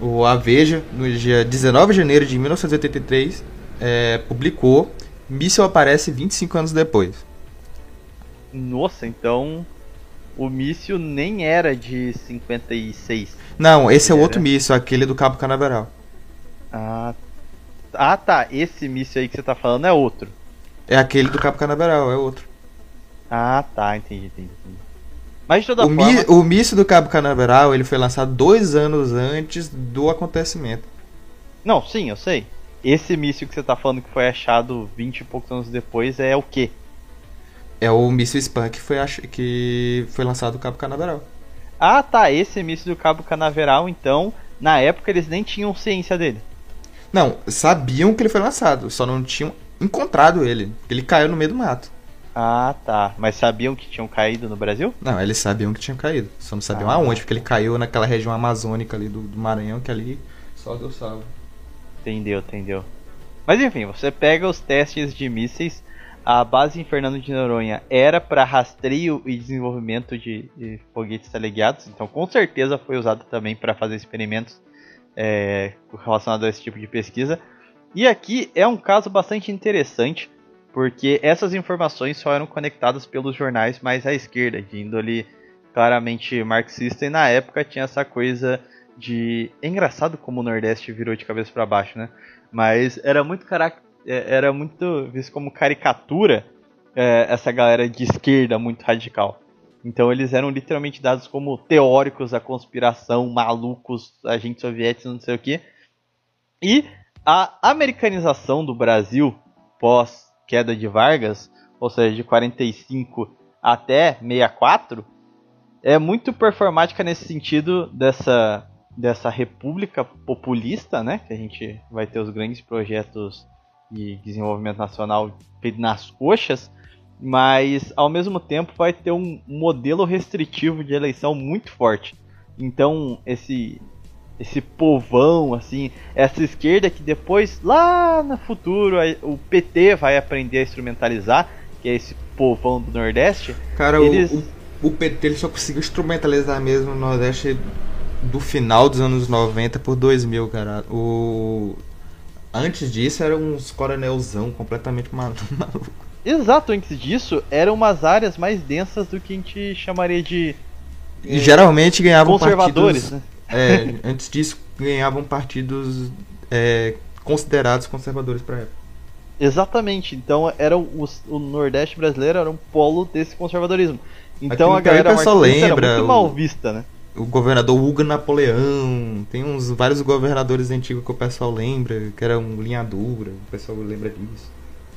O A Veja, no dia 19 de janeiro de 1983, é, publicou Míssil aparece 25 anos depois. Nossa, então o míssil nem era de 56. Não, esse é o outro míssil, aquele do Cabo Canaveral. Ah, ah, tá. Esse míssil aí que você tá falando é outro. É aquele do Cabo Canaveral, é outro. Ah, tá, entendi, entendi. Mas de toda o forma. o míssil do Cabo Canaveral ele foi lançado dois anos antes do acontecimento. Não, sim, eu sei. Esse míssil que você tá falando que foi achado 20 e poucos anos depois é o quê? É o míssil Spam que foi, ach... que foi lançado do Cabo Canaveral. Ah, tá. Esse míssil do Cabo Canaveral, então, na época eles nem tinham ciência dele. Não, sabiam que ele foi lançado, só não tinham encontrado ele. Ele caiu no meio do mato. Ah, tá. Mas sabiam que tinham caído no Brasil? Não, eles sabiam que tinham caído. Só não sabiam ah, aonde, porque ele caiu naquela região amazônica ali do, do Maranhão, que ali só Deus salvo. Entendeu, entendeu. Mas enfim, você pega os testes de mísseis. A base em Fernando de Noronha era para rastreio e desenvolvimento de, de, foguetes teleguiados, então com certeza foi usada também para fazer experimentos é, relacionados a esse tipo de pesquisa. E aqui é um caso bastante interessante, porque essas informações só eram conectadas pelos jornais mais à esquerda, de índole claramente marxista, e na época tinha essa coisa de. É engraçado como o Nordeste virou de cabeça para baixo, né? Mas era muito. É, era muito visto como caricatura é, essa galera de esquerda muito radical. Então eles eram literalmente dados como teóricos da conspiração, malucos, agentes soviéticos, não sei o que. E a americanização do Brasil pós queda de Vargas, ou seja, de 45 até 64, é muito performática nesse sentido dessa dessa república populista, né, que a gente vai ter os grandes projetos de desenvolvimento nacional nas coxas, mas ao mesmo tempo vai ter um modelo restritivo de eleição muito forte. Então, esse esse povão assim, essa esquerda que depois lá no futuro o PT vai aprender a instrumentalizar, que é esse povão do Nordeste. Cara, eles... o, o, PT ele só conseguiu instrumentalizar mesmo no Nordeste do final dos anos 90 por 2000, cara. O antes disso era uns coronelzão completamente maluco. Exato, antes disso, eram umas áreas mais densas do que a gente chamaria de. E geralmente ganhavam conservadores, partidos, né? É, antes disso, ganhavam partidos é, considerados conservadores para época. Exatamente, então era o, o, Nordeste brasileiro era um polo desse conservadorismo. Então a galera pessoal lembra, era muito mal vista, né? O governador Hugo Napoleão, tem uns vários governadores antigos que o pessoal lembra, que era um linha dura, o pessoal lembra disso.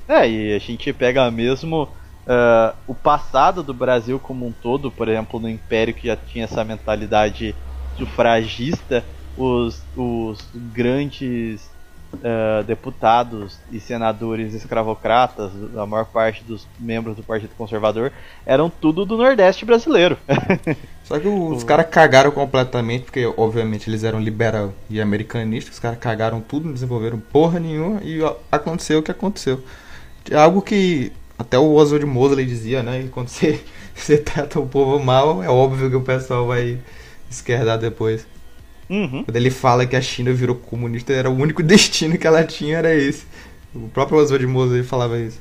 É, e a gente pega mesmo uh, o passado do Brasil como um todo, por exemplo, no Império que já tinha essa mentalidade sufragista, os, os grandes uh, deputados e senadores escravocratas, a maior parte dos membros do Partido Conservador, eram tudo do Nordeste brasileiro. Só que os caras cagaram completamente, porque obviamente eles eram liberal e americanistas, os caras cagaram tudo, não desenvolveram porra nenhuma e aconteceu o que aconteceu. É algo que até o Oswald Mosley dizia, né? quando você, você trata o povo mal, é óbvio que o pessoal vai esquerdar depois. Uhum. Quando ele fala que a China virou comunista, era o único destino que ela tinha, era esse. O próprio Oswald Mosley falava isso.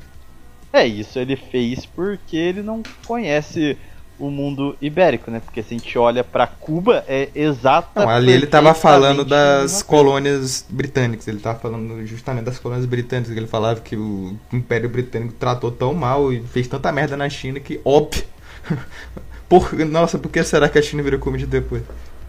É, isso ele fez porque ele não conhece o mundo ibérico, né? Porque se a gente olha para Cuba, é exatamente. Não, ali ele estava falando das colônias britânicas, ele estava falando justamente das colônias britânicas, que ele falava que o Império Britânico tratou tão mal e fez tanta merda na China que, óbvio. Por, nossa, por que será que a China virou comida depois?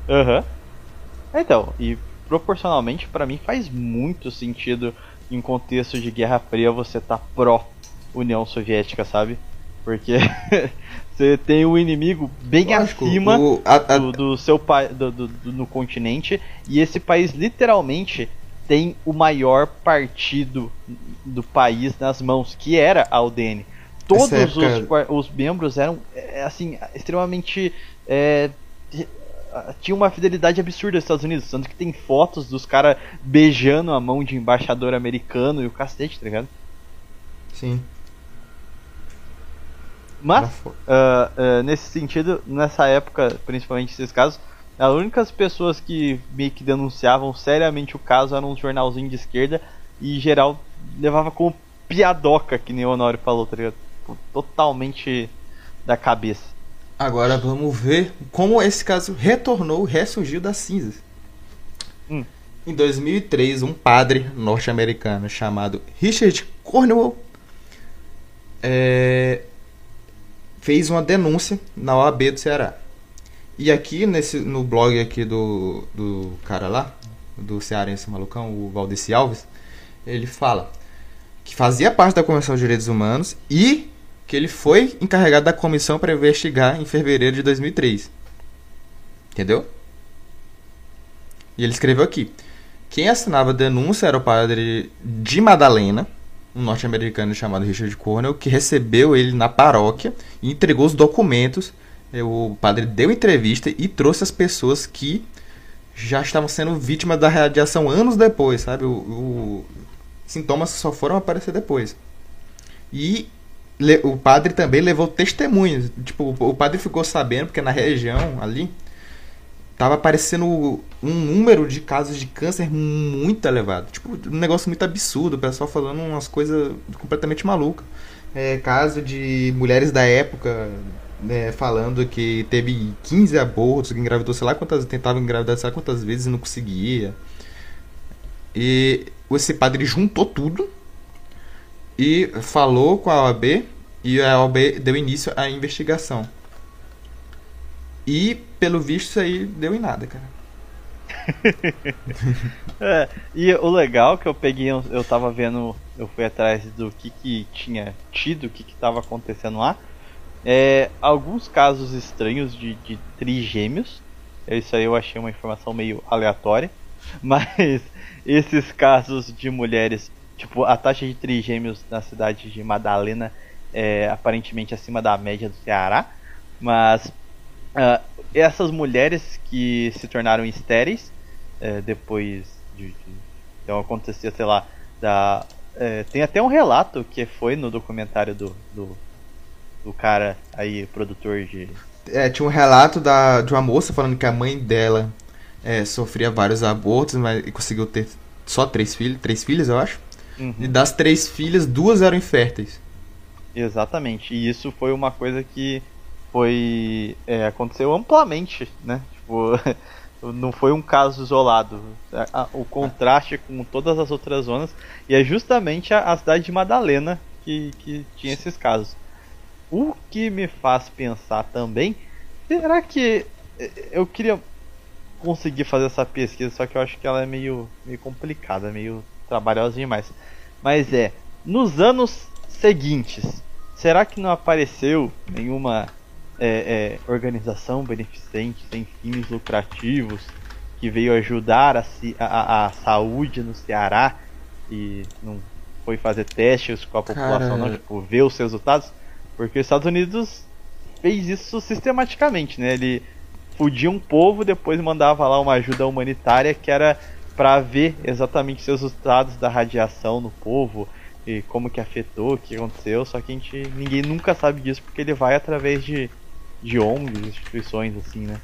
Aham. Uhum. Então, e proporcionalmente para mim faz muito sentido em contexto de Guerra Fria você tá pró União Soviética, sabe? Porque você tem o um inimigo bem Lógico, acima o, a, a... Do, do, seu do, no continente e esse país literalmente tem o maior partido do país nas mãos, que era a UDN. Todos época... os, os, membros eram é, assim extremamente é, tinha uma fidelidade absurda aos Estados Unidos, tanto que tem fotos dos caras beijando a mão de embaixador americano e o cacete, tá ligado? Sim. Mas, uh, uh, nesse sentido, nessa época, principalmente esses casos, as únicas pessoas que meio que denunciavam seriamente o caso eram um jornalzinho de esquerda e geral levava como piadoca, que nem o Honório falou, tá ligado? Totalmente da cabeça. Agora vamos ver como esse caso retornou, ressurgiu das cinzas. Hum. Em 2003, um padre norte-americano chamado Richard Cornwell é, fez uma denúncia na OAB do Ceará. E aqui nesse, no blog aqui do, do cara lá, do cearense malucão, o Valdeci Alves, ele fala que fazia parte da Convenção de Direitos Humanos e que ele foi encarregado da comissão para investigar em fevereiro de 2003. Entendeu? E ele escreveu aqui: quem assinava a denúncia era o padre de Madalena, um norte-americano chamado Richard Cornell, que recebeu ele na paróquia e entregou os documentos. O padre deu entrevista e trouxe as pessoas que já estavam sendo vítimas da radiação anos depois, sabe? O, o sintomas só foram aparecer depois. E o padre também levou testemunhas. Tipo, o padre ficou sabendo, porque na região ali tava aparecendo um número de casos de câncer muito elevado. Tipo, um negócio muito absurdo, o pessoal falando umas coisas completamente malucas. É, caso de mulheres da época né, falando que teve 15 abortos, que engravidou sei lá quantas, tentava engravidar sei lá quantas vezes e não conseguia. E esse padre juntou tudo e falou com a OAB e a OAB deu início à investigação. E, pelo visto, isso aí deu em nada, cara. é, e o legal que eu peguei, eu tava vendo, eu fui atrás do que, que tinha tido, o que, que tava acontecendo lá. É, alguns casos estranhos de, de trigêmeos. Isso aí eu achei uma informação meio aleatória. Mas esses casos de mulheres, tipo, a taxa de trigêmeos na cidade de Madalena é aparentemente acima da média do Ceará. Mas uh, essas mulheres que se tornaram estéreis uh, depois de, de, Então acontecia, sei lá, da. Uh, tem até um relato que foi no documentário do, do, do cara aí, produtor de. É, tinha um relato da, de uma moça falando que a mãe dela é, sofria vários abortos, mas conseguiu ter só três filhos, três filhas, eu acho. Uhum. E das três filhas, duas eram inférteis. Exatamente. E isso foi uma coisa que foi é, aconteceu amplamente, né? Tipo, não foi um caso isolado. O contraste com todas as outras zonas e é justamente a, a cidade de Madalena que, que tinha esses casos. O que me faz pensar também, será que é, eu queria conseguir fazer essa pesquisa, só que eu acho que ela é meio, meio complicada, meio trabalhosa demais. Mas é, nos anos seguintes, será que não apareceu nenhuma é, é, organização beneficente sem fins lucrativos que veio ajudar a, a, a, saúde no Ceará e não foi fazer testes com a população, Cara... não, tipo, ver os resultados? Porque os Estados Unidos fez isso sistematicamente, né? Ele fudia um povo, depois mandava lá uma ajuda humanitária que era para ver exatamente os resultados da radiação no povo e como que afetou, o que aconteceu, só que a gente ninguém nunca sabe disso porque ele vai através de de ONGs, instituições assim, né?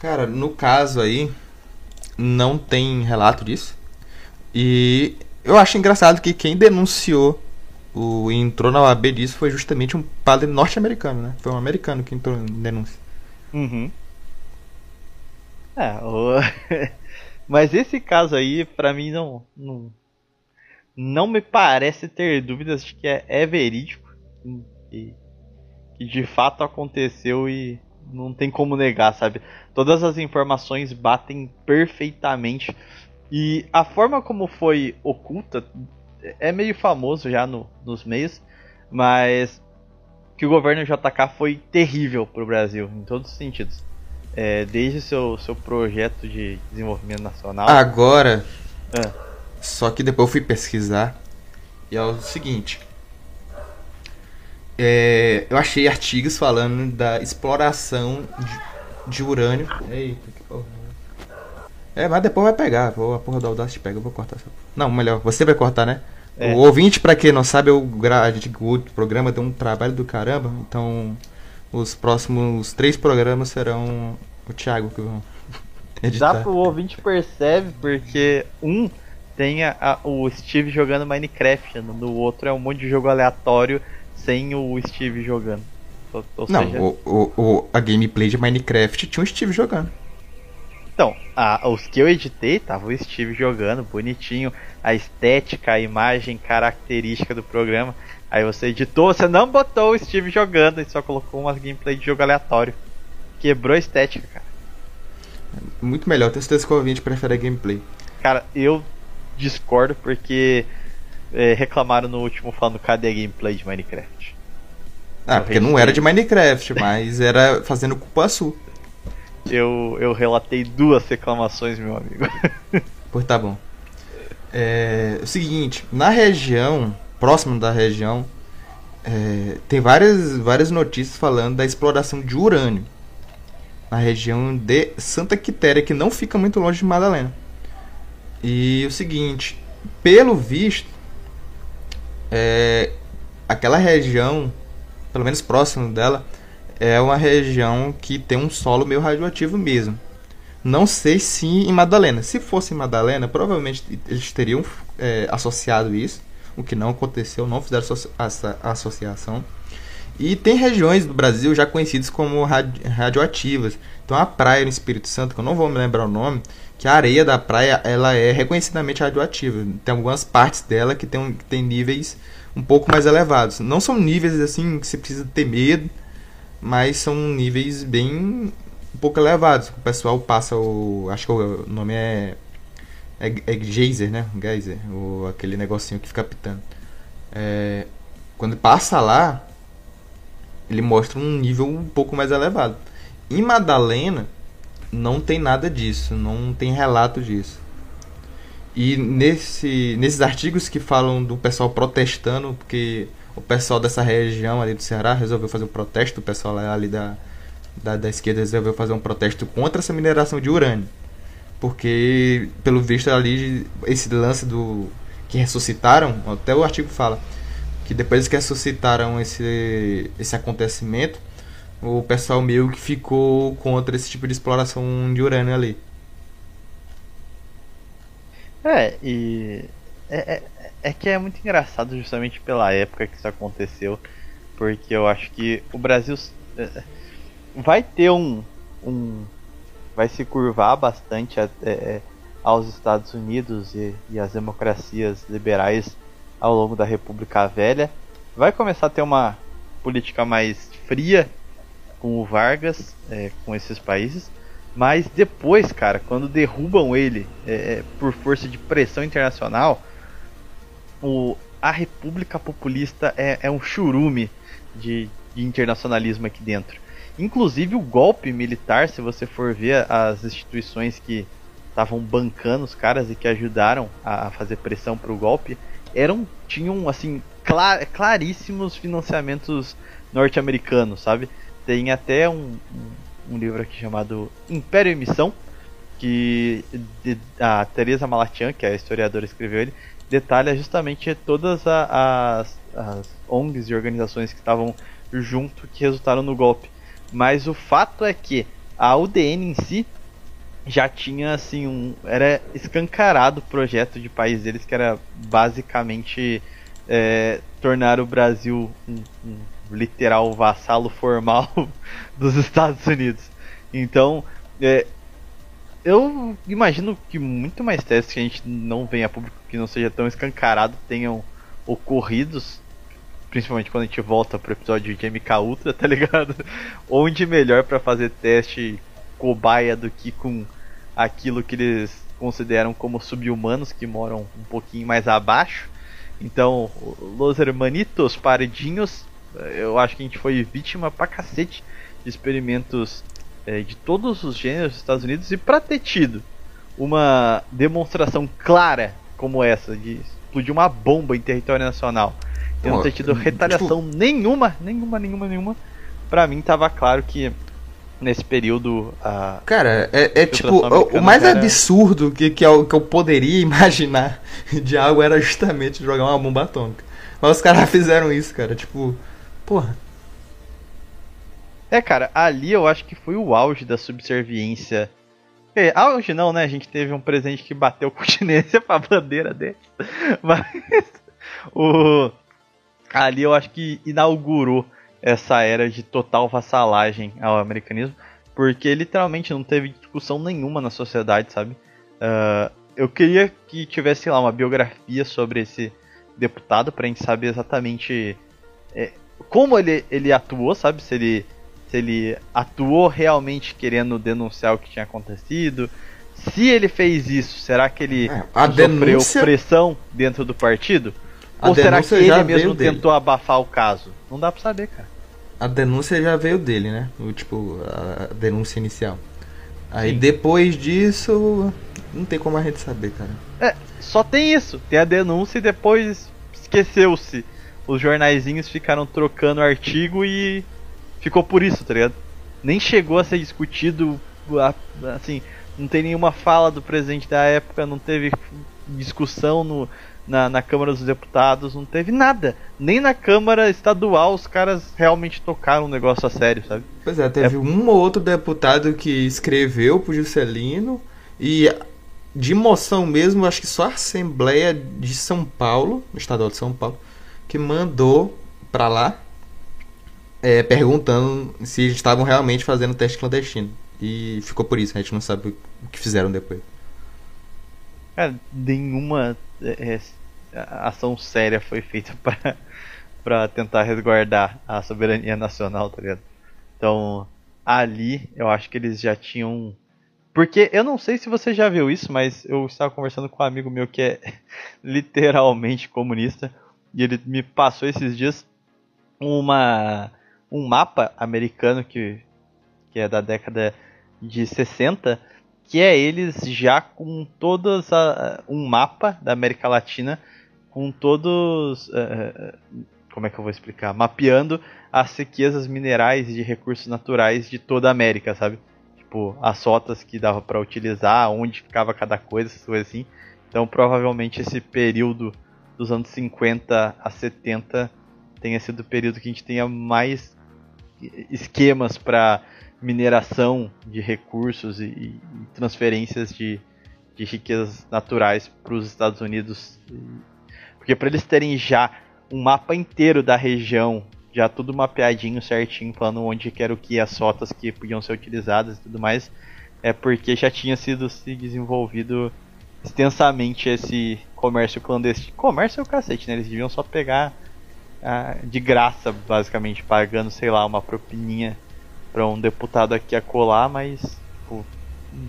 Cara, no caso aí não tem relato disso. E eu acho engraçado que quem denunciou o entrou na OAB disso foi justamente um padre norte-americano, né? Foi um americano que entrou em denúncia. Uhum. É, o... mas esse caso aí, pra mim, não, não, não me parece ter dúvidas de que é, é verídico. E, que de fato aconteceu e não tem como negar, sabe? Todas as informações batem perfeitamente. E a forma como foi oculta é meio famoso já no, nos meios, mas que o governo JK foi terrível para o Brasil, em todos os sentidos. É, desde seu, seu projeto de desenvolvimento nacional. Agora. É. Só que depois eu fui pesquisar. E é o seguinte: é, eu achei artigos falando da exploração de, de urânio. Eita, que porra. É, mas depois vai pegar. Vou, a porra do Audacity pega, eu vou cortar. Não, melhor, você vai cortar, né? É. O ouvinte, pra quem não sabe, eu, a gente, o programa deu um trabalho do caramba. Então, os próximos três programas serão o Thiago que vão editar. Dá pro ouvinte percebe, porque um tem a, a, o Steve jogando Minecraft, no outro é um monte de jogo aleatório sem o Steve jogando. Ou, ou não, seja... o, o, o, a gameplay de Minecraft tinha o Steve jogando. Então, a, os que eu editei tava o Steve jogando, bonitinho, a estética, a imagem característica do programa. Aí você editou, você não botou o Steve jogando e só colocou umas gameplay de jogo aleatório. Quebrou a estética, cara. Muito melhor, tenho certeza que o ouvinte prefere a gameplay. Cara, eu discordo porque é, reclamaram no último falando cadê a gameplay de Minecraft. Ah, porque não era de Minecraft, mas era fazendo culpa sua. Eu, eu relatei duas reclamações, meu amigo. Pois tá bom. É, o seguinte, na região, próximo da região, é, tem várias, várias notícias falando da exploração de urânio na região de Santa Quitéria, que não fica muito longe de Madalena. E o seguinte, pelo visto, é, aquela região, pelo menos próximo dela, é uma região que tem um solo meio radioativo mesmo. Não sei se em Madalena. Se fosse em Madalena, provavelmente eles teriam é, associado isso, o que não aconteceu, não fizeram essa associação. E tem regiões do Brasil já conhecidas como radi radioativas. Então a praia no Espírito Santo, que eu não vou me lembrar o nome, que a areia da praia ela é reconhecidamente radioativa. Tem algumas partes dela que tem, que tem níveis um pouco mais elevados. Não são níveis assim que você precisa ter medo, mas são níveis bem um pouco elevados. O pessoal passa o. Acho que o nome é. É, geyser, né? Geyser. O, aquele negocinho que fica pitando. É, quando passa lá, ele mostra um nível um pouco mais elevado. Em Madalena, não tem nada disso, não tem relato disso. E nesse, nesses artigos que falam do pessoal protestando, porque o pessoal dessa região ali do Ceará resolveu fazer um protesto, o pessoal ali da, da, da esquerda resolveu fazer um protesto contra essa mineração de urânio. Porque, pelo visto ali, esse lance do que ressuscitaram, até o artigo fala, que depois que ressuscitaram esse, esse acontecimento, o pessoal meio que ficou contra esse tipo de exploração de urânio ali. É, e. É, é, é, que é muito engraçado justamente pela época que isso aconteceu, porque eu acho que o Brasil é, vai ter um. um vai se curvar bastante é, é, aos Estados Unidos e, e às democracias liberais ao longo da República Velha. Vai começar a ter uma política mais fria com o Vargas, é, com esses países. Mas depois, cara, quando derrubam ele é, é, por força de pressão internacional, o, a República Populista é, é um churume de, de, internacionalismo aqui dentro. Inclusive o golpe militar, se você for ver as instituições que estavam bancando os caras e que ajudaram a, a fazer pressão para o golpe, eram tinham assim clar, claríssimos financiamentos norte-americanos, sabe? Tem até um, um, livro aqui chamado Império e Missão, que a Teresa Malatian, que é a historiadora, escreveu ele, detalha justamente todas as, as ONGs e organizações que estavam junto que resultaram no golpe. Mas o fato é que a UDN em si já tinha assim um era escancarado o projeto de país deles que era basicamente é, tornar o Brasil um, um literal vassalo formal dos Estados Unidos. Então, é, eu imagino que muito mais testes que a gente não venha a público que não seja tão escancarado tenham ocorridos, principalmente quando a gente volta pro episódio de MK Ultra, tá ligado? Onde melhor para fazer teste cobaia do que com aquilo que eles consideram como subhumanos que moram um pouquinho mais abaixo. Então, Los Hermanitos Paredinhos eu acho que a gente foi vítima pra cacete de experimentos é, de todos os gêneros dos Estados Unidos e pra ter tido uma demonstração clara como essa, de explodir uma bomba em território nacional e não ter tido retaliação tipo... nenhuma, nenhuma, nenhuma, nenhuma, pra mim tava claro que nesse período a cara é, é tipo o, o mais era... absurdo que, que eu, que eu poderia imaginar de algo era justamente jogar uma bomba atômica mas os caras fizeram isso cara tipo Porra. É, cara, ali eu acho que foi o auge da subserviência. É, auge não, né? A gente teve um presente que bateu continência pra bandeira dele. Mas o ali eu acho que inaugurou essa era de total vassalagem ao americanismo, porque literalmente não teve discussão nenhuma na sociedade, sabe? Uh, eu queria que tivesse lá uma biografia sobre esse deputado pra gente saber exatamente é, como ele, ele atuou, sabe? Se ele, se ele atuou realmente querendo denunciar o que tinha acontecido. Se ele fez isso, será que ele é, sofreu denúncia... pressão dentro do partido? A Ou será que ele mesmo tentou abafar o caso? Não dá pra saber, cara. A denúncia já veio dele, né? O, tipo, a denúncia inicial. Aí Sim. depois disso, não tem como a gente saber, cara. É, só tem isso. Tem a denúncia e depois esqueceu-se os jornaizinhos ficaram trocando artigo e ficou por isso, tá ligado? Nem chegou a ser discutido, assim, não tem nenhuma fala do presidente da época, não teve discussão no, na, na Câmara dos Deputados, não teve nada. Nem na Câmara Estadual os caras realmente tocaram um negócio a sério, sabe? Pois é, teve é... um ou outro deputado que escreveu pro Juscelino e de moção mesmo, acho que só a Assembleia de São Paulo, no Estadual de São Paulo, que mandou para lá é, perguntando se eles estavam realmente fazendo teste clandestino. E ficou por isso, a gente não sabe o que fizeram depois. Cara, nenhuma é, é ação séria foi feita para para tentar resguardar a soberania nacional, tá ligado? Então, ali eu acho que eles já tinham porque eu não sei se você já viu isso, mas eu estava conversando com um amigo meu que é literalmente comunista e ele me passou esses dias uma um mapa americano que que é da década de 60, que é eles já com todas a, um mapa da América Latina com todos uh, como é que eu vou explicar? Mapeando as riquezas minerais e de recursos naturais de toda a América, sabe? Tipo, as rotas que dava para utilizar, onde ficava cada coisa, essas coisas assim. Então, provavelmente esse período dos anos 50 a 70 tenha sido o período que a gente tenha mais esquemas para mineração de recursos e, e transferências de, de riquezas naturais para os Estados Unidos. Porque para eles terem já um mapa inteiro da região, já tudo mapeadinho certinho, falando onde que era o que, as rotas que podiam ser utilizadas e tudo mais, é porque já tinha sido se desenvolvido extensamente esse comércio clandestino. Comércio é o cacete, né? Eles deviam só pegar ah, de graça, basicamente, pagando, sei lá, uma propininha para um deputado aqui a colar, mas tipo,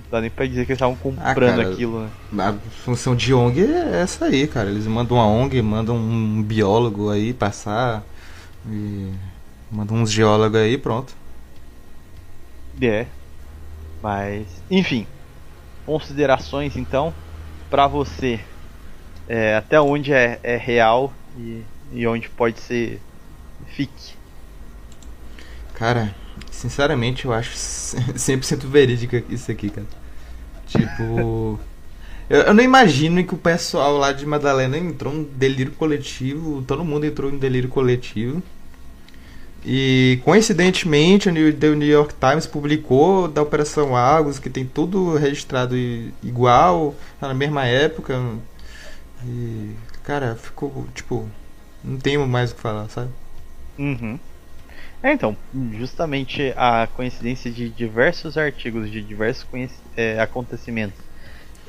dá nem pra dizer que eles estavam comprando ah, cara, aquilo, né? A função de ONG é essa aí, cara. Eles mandam uma ONG, mandam um biólogo aí passar. E mandam uns geólogos aí pronto. É. Mas, enfim. Considerações então para você. É, até onde é, é real e, e onde pode ser fique. Cara, Sinceramente, eu acho 100% verídica isso aqui, cara. Tipo. eu, eu, não imagino que o pessoal lá de Madalena entrou em delírio coletivo. Todo mundo entrou em delírio coletivo. E coincidentemente, o New York Times publicou da Operação Argos, que tem tudo registrado igual, na mesma época. E, cara, ficou tipo. Não tenho mais o que falar, sabe? Uhum. É, então, justamente a coincidência de diversos artigos, de diversos é, acontecimentos,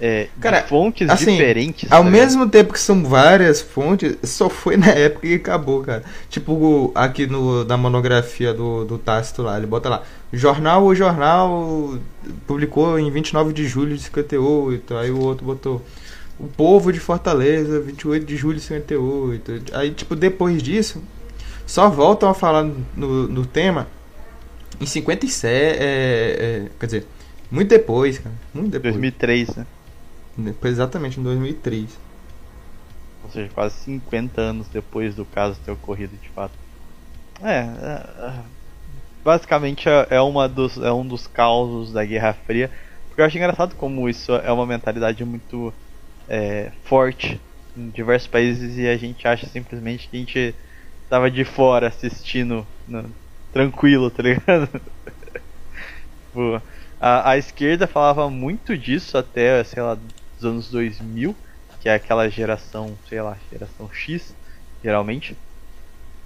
é, Cara, fontes assim, diferentes. Ao tá mesmo tempo que são várias fontes, só foi na época que acabou, cara. Tipo, aqui no, na monografia do, do Tácito lá, ele bota lá: Jornal ou Jornal publicou em 29 de julho de 58. Aí o outro botou: O Povo de Fortaleza, 28 de julho de 58. Aí, tipo, depois disso, só voltam a falar no, no tema em 57, é, é, quer dizer, muito depois, cara, muito depois. 2003, né? Depois, exatamente, em 2003. Ou seja, quase 50 anos depois do caso ter ocorrido de fato. É, é, é basicamente é, é, uma dos, é um dos causos da Guerra Fria. Porque eu acho engraçado como isso é uma mentalidade muito é, forte em diversos países e a gente acha simplesmente que a gente tava de fora assistindo no, tranquilo, tá ligado? a, a esquerda falava muito disso até, sei lá, dos anos 2000, que é aquela geração, sei lá, geração X, geralmente.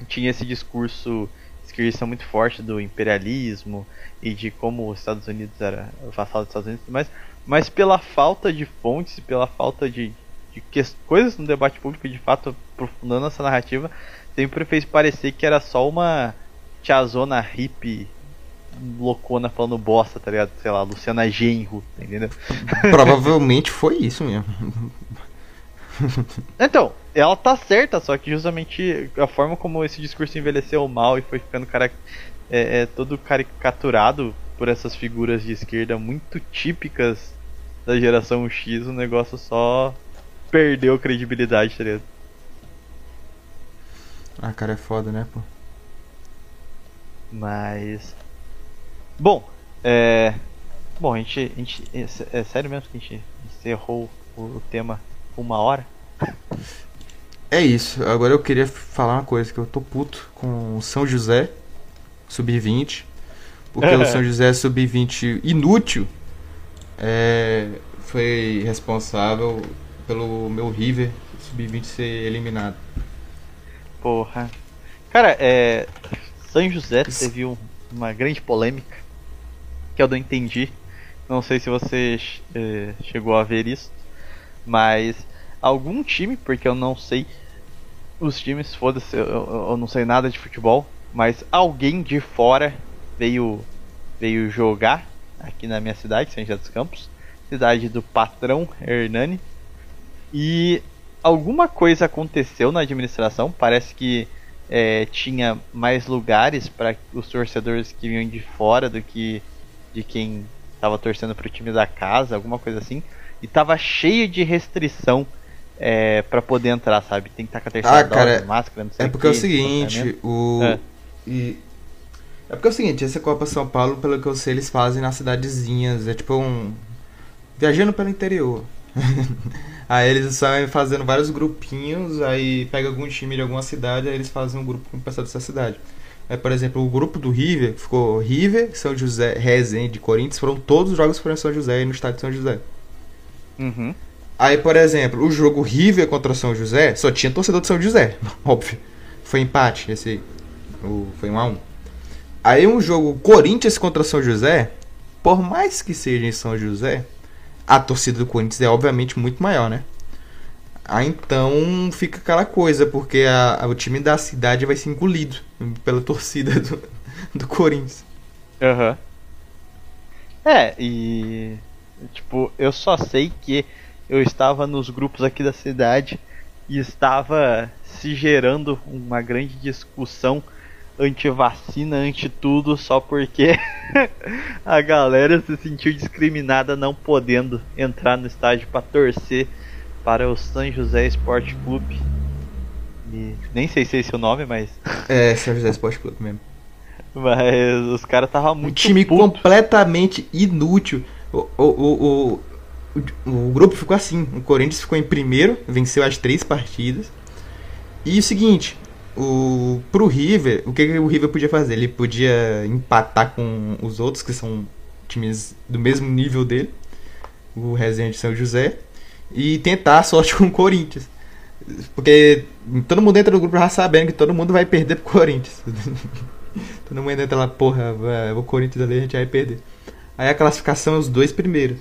Tinha esse discurso esquerdista muito forte do imperialismo e de como os Estados Unidos era vassalo dos Estados Unidos e tudo mais, mas pela falta de fontes, pela falta de, de coisas no debate público de fato aprofundando essa narrativa, sempre fez parecer que era só uma tiazona hippie loucona falando bosta, tá ligado? Sei lá, Luciana Genro, entendeu? Provavelmente foi isso mesmo. Então, ela tá certa, só que justamente a forma como esse discurso envelheceu mal e foi ficando cara, é, é, todo caricaturado por essas figuras de esquerda muito típicas da geração X, o negócio só perdeu credibilidade, tá ligado? Ah, cara, é foda, né, pô? Mas. Bom, é. Bom, a gente. A gente é, é sério mesmo que a gente encerrou o, tema uma hora? É isso. Agora eu queria falar uma coisa, que eu tô puto com o São José Sub-20. Porque o São José Sub-20 inútil é, foi responsável pelo meu River Sub-20 ser eliminado. Porra. Cara, é. São José teve um, uma grande polêmica que eu não entendi. Não sei se você eh, chegou a ver isso, mas algum time, porque eu não sei os times, foda-se, eu, eu, não sei nada de futebol, mas alguém de fora veio veio jogar aqui na minha cidade, São José dos Campos, cidade do patrão Hernani, e alguma coisa aconteceu na administração, parece que é, tinha mais lugares para os torcedores que vinham de fora do que de quem estava torcendo para o time da casa, alguma coisa assim, e tava cheio de restrição é, para poder entrar, sabe? Tem que estar tá com a terceira ah, cara, dose, máscara, não sei É porque que, é o seguinte, o é. E... é porque é o seguinte, essa Copa São Paulo, pelo que eu sei, eles fazem nas cidadezinhas, é tipo um viajando pelo interior. aí eles saem fazendo vários grupinhos, aí pega algum time de alguma cidade, aí eles fazem um grupo com o pessoal dessa cidade. É, por exemplo, o grupo do River ficou River, São José, Resende, Corinthians, foram todos os jogos foram em São José e no estádio de São José. Uhum. Aí, por exemplo, o jogo River contra São José só tinha torcedor de São José, óbvio. Foi empate, esse o, foi um a um. Aí um jogo Corinthians contra São José, por mais que seja em São José, a torcida do Corinthians é obviamente muito maior, né? Aí então fica aquela coisa, porque a, a, o time da cidade vai ser engolido pela torcida do, do Corinthians. Aham. Uhum. É, e. Tipo, eu só sei que eu estava nos grupos aqui da cidade e estava se gerando uma grande discussão anti-vacina, anti-tudo, só porque a galera se sentiu discriminada não podendo entrar no estádio para torcer para o São José Esporte Clube. E nem sei se é esse o nome, mas. É, São José Esporte Clube mesmo. Mas os caras estavam muito. Um time puto. completamente inútil. O, o, o, o, o grupo ficou assim: o Corinthians ficou em primeiro, venceu as três partidas. E o seguinte, o pro River, o que, que o River podia fazer? Ele podia empatar com os outros que são times do mesmo nível dele, o Resende São José, e tentar a sorte com o Corinthians. Porque todo mundo entra no grupo já sabendo que todo mundo vai perder pro Corinthians. todo mundo entra lá, porra, o Corinthians ali a gente vai perder. Aí a classificação é os dois primeiros.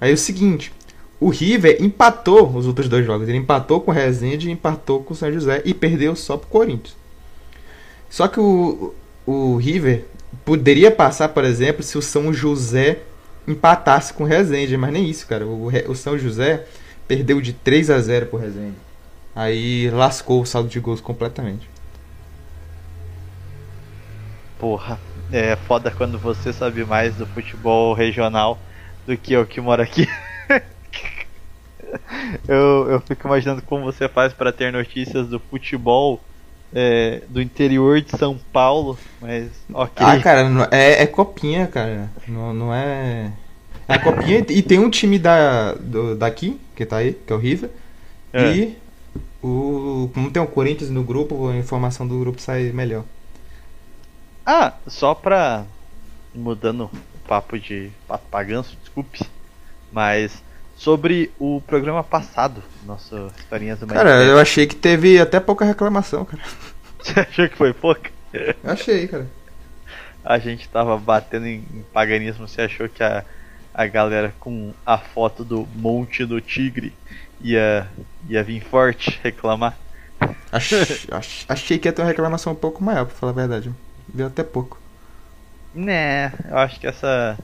Aí o seguinte, o River empatou os outros dois jogos. Ele empatou com o Resende empatou com o São José e perdeu só pro Corinthians. Só que o, o River poderia passar, por exemplo, se o São José empatasse com o Resende, mas nem isso, cara. O, o São José perdeu de 3 a 0 pro Resende. Aí lascou o saldo de gols completamente. Porra, é foda quando você sabe mais do futebol regional do que eu que moro aqui. eu, eu fico imaginando como você faz para ter notícias do futebol é, do interior de São Paulo, mas ok. Ah, cara, é, é copinha, cara. Não, não é. É copinha e tem um time da, do, daqui, que tá aí, que é o River. É. E o. Como tem o Corinthians no grupo, a informação do grupo sai melhor. Ah, só pra. Mudando o papo de papo paganço, desculpe. Mas sobre o programa passado, nosso Historinhas do Cara, eu achei que teve até pouca reclamação, cara. Você achou que foi pouca? Achei, cara. A gente tava batendo em, paganismo, você achou que a, a galera com a foto do Monte do Tigre ia, ia vir forte reclamar? Achei, achei que ia ter uma reclamação um pouco maior, pra falar a verdade. Deu até pouco. Né, eu acho que essa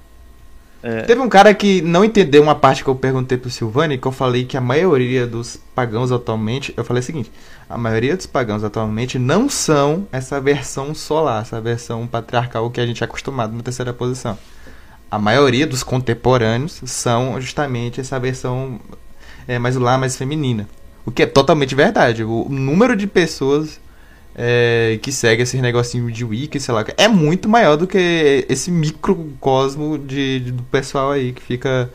é. Teve um cara que não entendeu uma parte que eu perguntei pro Silvani, que eu falei que a maioria dos pagãos atualmente. Eu falei o seguinte: a maioria dos pagãos atualmente não são essa versão solar, essa versão patriarcal que a gente é acostumado na terceira posição. A maioria dos contemporâneos são justamente essa versão é, mais lá, mais feminina. O que é totalmente verdade. O número de pessoas é, que segue esse negocinho de wiki, sei lá, é muito maior do que esse microcosmo de, de, do pessoal aí que fica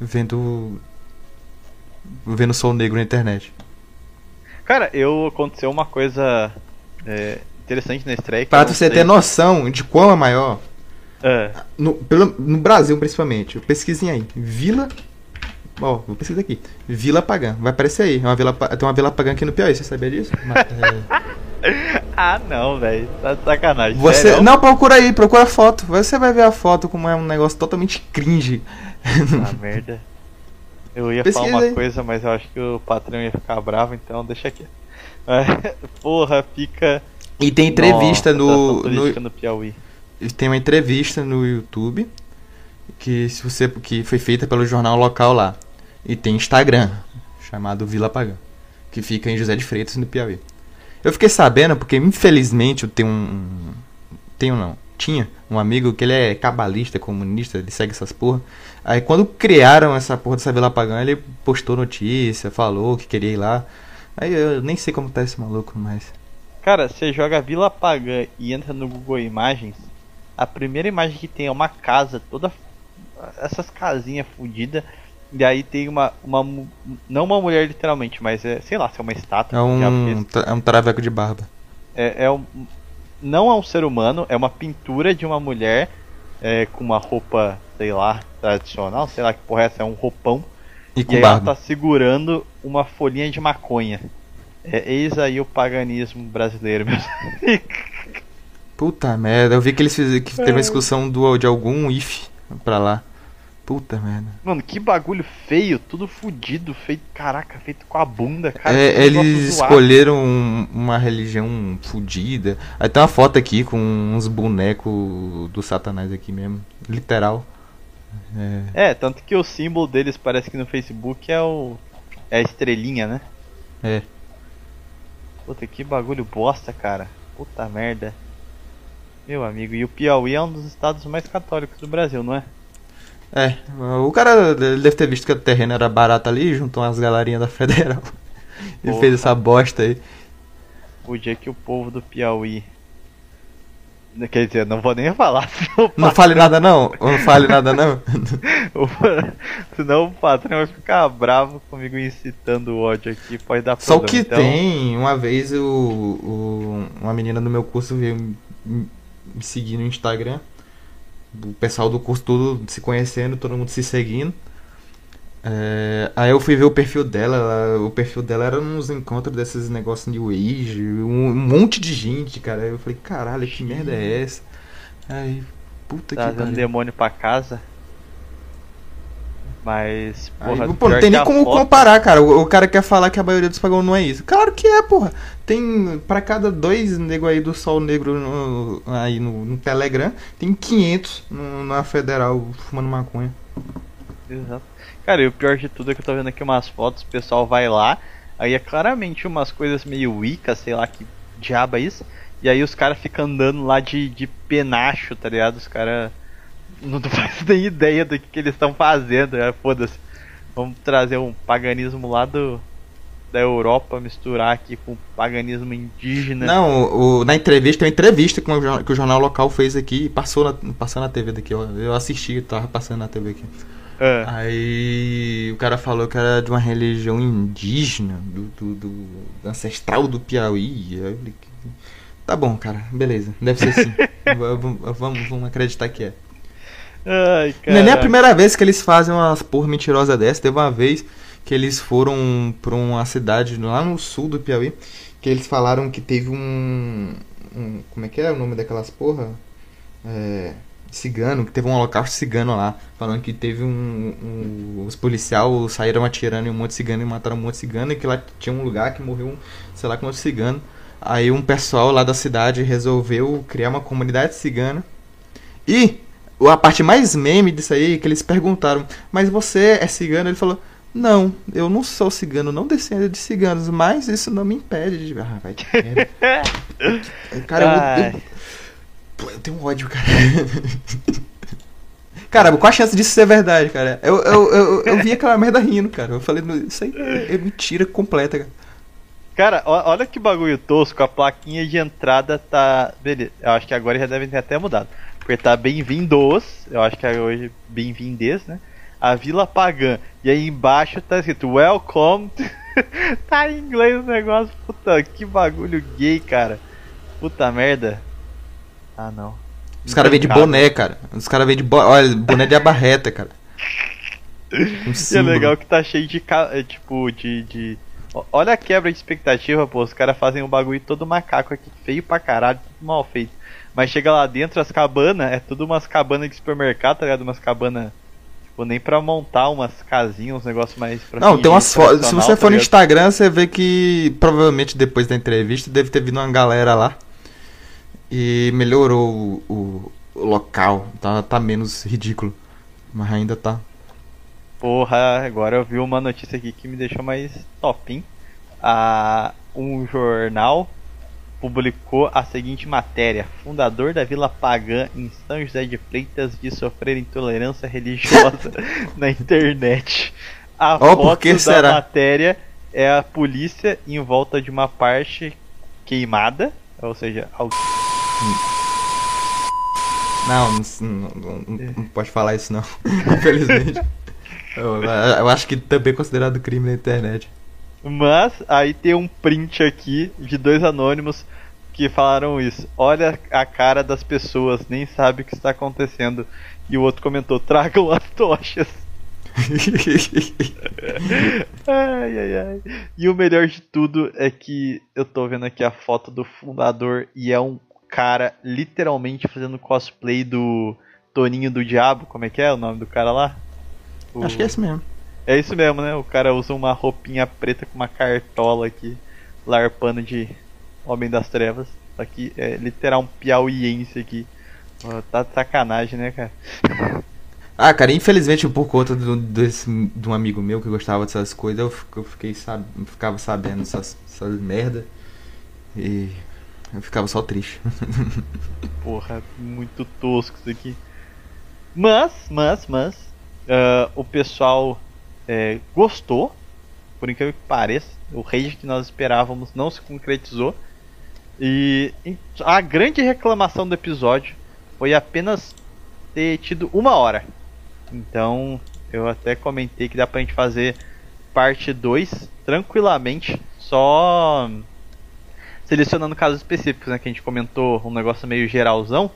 vendo vendo sol negro na internet. Cara, eu aconteceu uma coisa é, interessante na estreia. Pra você sei. ter noção de qual é maior. É. No, pelo, no Brasil, principalmente. Pesquisem aí. Vila. Ó, vou pesquisar aqui. Vila Pagã. Vai aparecer aí. É uma vila, tem uma Vila Pagã aqui no Piauí, você sabia disso? Mas, é... ah, não, velho. Tá de sacanagem. Você. Sério? Não, procura aí, procura a foto. Você vai ver a foto como é um negócio totalmente cringe. Ah, merda. Eu ia Pesquisa falar uma aí. coisa, mas eu acho que o patrão ia ficar bravo, então deixa aqui. Porra, fica. E tem entrevista Nossa, no, turística no. no Piauí. Tem uma entrevista no YouTube que se você que foi feita pelo jornal local lá. E tem Instagram, chamado Vila Pagã, que fica em José de Freitas, no Piauí. Eu fiquei sabendo porque infelizmente eu tenho um tenho não, tinha um amigo que ele é cabalista, comunista, ele segue essas porra. Aí quando criaram essa porra dessa Vila Pagã, ele postou notícia, falou que queria ir lá. Aí eu nem sei como tá esse maluco, mas Cara, você joga Vila Pagã e entra no Google Imagens, a primeira imagem que tem é uma casa toda. Essas casinhas fodidas. E aí tem uma, uma. Não uma mulher literalmente, mas é. Sei lá, se é uma estátua. é é um é um traveco de barba. É, é um, não é um ser humano, é uma pintura de uma mulher é, com uma roupa, sei lá, tradicional, sei lá que porra é essa, é um roupão. E E com aí ela barba. tá segurando uma folhinha de maconha. É, eis aí o paganismo brasileiro, meus. Puta merda, eu vi que eles fizeram que teve uma discussão do, de algum if pra lá. Puta merda. Mano, que bagulho feio, tudo fudido, feito, caraca, feito com a bunda, cara. É, eles escolheram um- uma religião fodida. Aí tem uma foto aqui com uns bonecos do satanás aqui mesmo. Literal. É, É, tanto que o símbolo deles parece que no Facebook é o. É a estrelinha, né? é. Puta, que bagulho bosta, cara. Puta merda. Meu amigo, e o Piauí é um dos estados mais católicos do Brasil, não é? É, o cara deve ter visto que o terreno era barato ali, juntou umas galerinhas da federal. E Porra. fez essa bosta aí. O dia que o povo do Piauí. Quer dizer, não vou nem falar, senão o Não fale nada não, não fale nada não. senão o patrão vai ficar bravo comigo incitando o ódio aqui, pode dar Só problema. que Então, tem, uma vez o, o- uma menina do meu curso veio me seguir no Instagram. O pessoal do curso tudo se conhecendo, todo mundo se seguindo. É, aí eu fui ver o perfil dela, ela- o perfil dela era uns encontros desses negócios de Age, um, um monte de gente, cara. Aí eu falei, caralho, que merda é essa? Aí, puta que trazendo pariu. demônio pra casa. Mas, Aí, porra, pô, não tem nem como foto- comparar, cara. O, o cara quer falar que a maioria dos pagãos não é isso. Claro que é, porra. Tem, pra cada dois nego aí do Sol Negro no- aí no, no Telegram, tem 500 no- na Federal fumando maconha. Exato. Cara, e o pior de tudo é que eu tô vendo aqui umas fotos, o pessoal vai lá, aí é claramente umas coisas meio Wicca, sei lá que diabo é isso, e aí os caras ficam andando lá de, de penacho, tá ligado? Os caras não fazem nem ideia do que, que eles estão fazendo, é, foda-se. Vamos trazer um paganismo lá do, da Europa, misturar aqui com o paganismo indígena. Não, o- na entrevista, tem uma entrevista que o, jornal- que o jornal local fez aqui e passou na, passou na TV daqui. ó. Eu assisti, tava passando na TV aqui. Ah, Aí o cara falou que era de uma religião indígena, do, do- do- ancestral do Piauí. Eu falei, tá bom, cara, beleza, deve ser sim. V- v- vamos, vamos acreditar que é. Ai, Não é nem a primeira vez que eles fazem umas porra mentirosas dessa. Teve uma vez que eles foram pra uma cidade lá no sul do Piauí, que eles falaram que teve um. um- como é que é o nome daquelas porra? É, cigano, que teve um holocausto cigano lá. Falando que teve um. um- os policiais saíram atirando em um monte de cigano e mataram um monte de cigano, e que lá tinha um lugar que morreu, um, sei lá quantos cigano. Aí um pessoal lá da cidade resolveu criar uma comunidade cigana. E a parte mais meme disso aí que eles perguntaram: Mas você é cigano? Ele falou: Não, eu não sou cigano, não descendo de ciganos, mas isso não me impede de. Ah, vai merda. Cara, eu, eu, Pô, eu tenho um ódio, cara. Cara, qual a chance disso ser verdade, cara? Eu, eu, eu, eu vi aquela merda rindo, cara. Eu falei, isso aí é mentira completa, cara. Cara, olha que bagulho tosco, a plaquinha de entrada tá. Beleza, eu acho que agora já devem ter até mudado. Tá bem-vindos, eu acho que é hoje bem-vindes, né? A Vila Pagã. E aí embaixo tá escrito Welcome. tá em inglês o negócio, puta, que bagulho gay, cara. Puta merda. Ah não. Os caras vêm de boné, cara. Os caras vêm de bo... Olha, boné de abarreta, cara. Um E é legal que tá cheio de ca- é, tipo de, de Olha a quebra de expectativa, pô. Os caras fazem um bagulho todo macaco aqui, feio pra caralho, tudo mal feito. Mas chega lá dentro, as cabanas, é tudo umas cabanas de supermercado, tá ligado? Umas cabanas. Tipo, nem pra montar umas casinhas, uns negócios mais. Pra Não, tem umas fotos. Se você tá for no? Instagram, você vê que provavelmente depois da entrevista deve ter vindo uma galera lá. E melhorou o, o- o local. Tá, tá menos ridículo. Mas ainda tá. Porra, agora eu vi uma notícia aqui que me deixou mais top, hein? Ah, um jornal publicou a seguinte matéria: Fundador da Vila Pagã em São José de Freitas de sofrer intolerância religiosa na internet. A Oh, foto da será? matéria é a polícia em volta de uma parte queimada, ou seja, algo Não, não, não- não- não pode falar isso não. Infelizmente. Eu, eu acho que também é considerado crime na internet. Mas aí tem um print aqui de dois anônimos que falaram isso. Olha a cara das pessoas, nem sabe o que está acontecendo. E o outro comentou: tragam as tochas. Ai, ai, ai. E o melhor de tudo é que eu tô vendo aqui a foto do fundador e é um cara literalmente fazendo cosplay do Toninho do Diabo. Como é que é o nome do cara lá? O- Acho que é esse mesmo. É isso mesmo, né? O cara usa uma roupinha preta com uma cartola aqui, larpando de Homem das Trevas. Que é literal um piauiense aqui. Tá de sacanagem, né, cara? Ah, cara, infelizmente por conta do, desse, de um amigo meu que gostava dessas coisas, eu, eu fiquei sab, ficava sabendo dessas, essas merda. E eu ficava só triste. Porra, muito tosco isso aqui. Mas, mas, mas, ah, o pessoal é, gostou, por incrível que pareça. O rage que nós esperávamos não se concretizou. E a grande reclamação do episódio foi apenas ter tido uma hora. Então, eu até comentei que dá pra gente fazer parte 2 tranquilamente, só selecionando casos específicos, né? Que a gente comentou um negócio meio geralzão.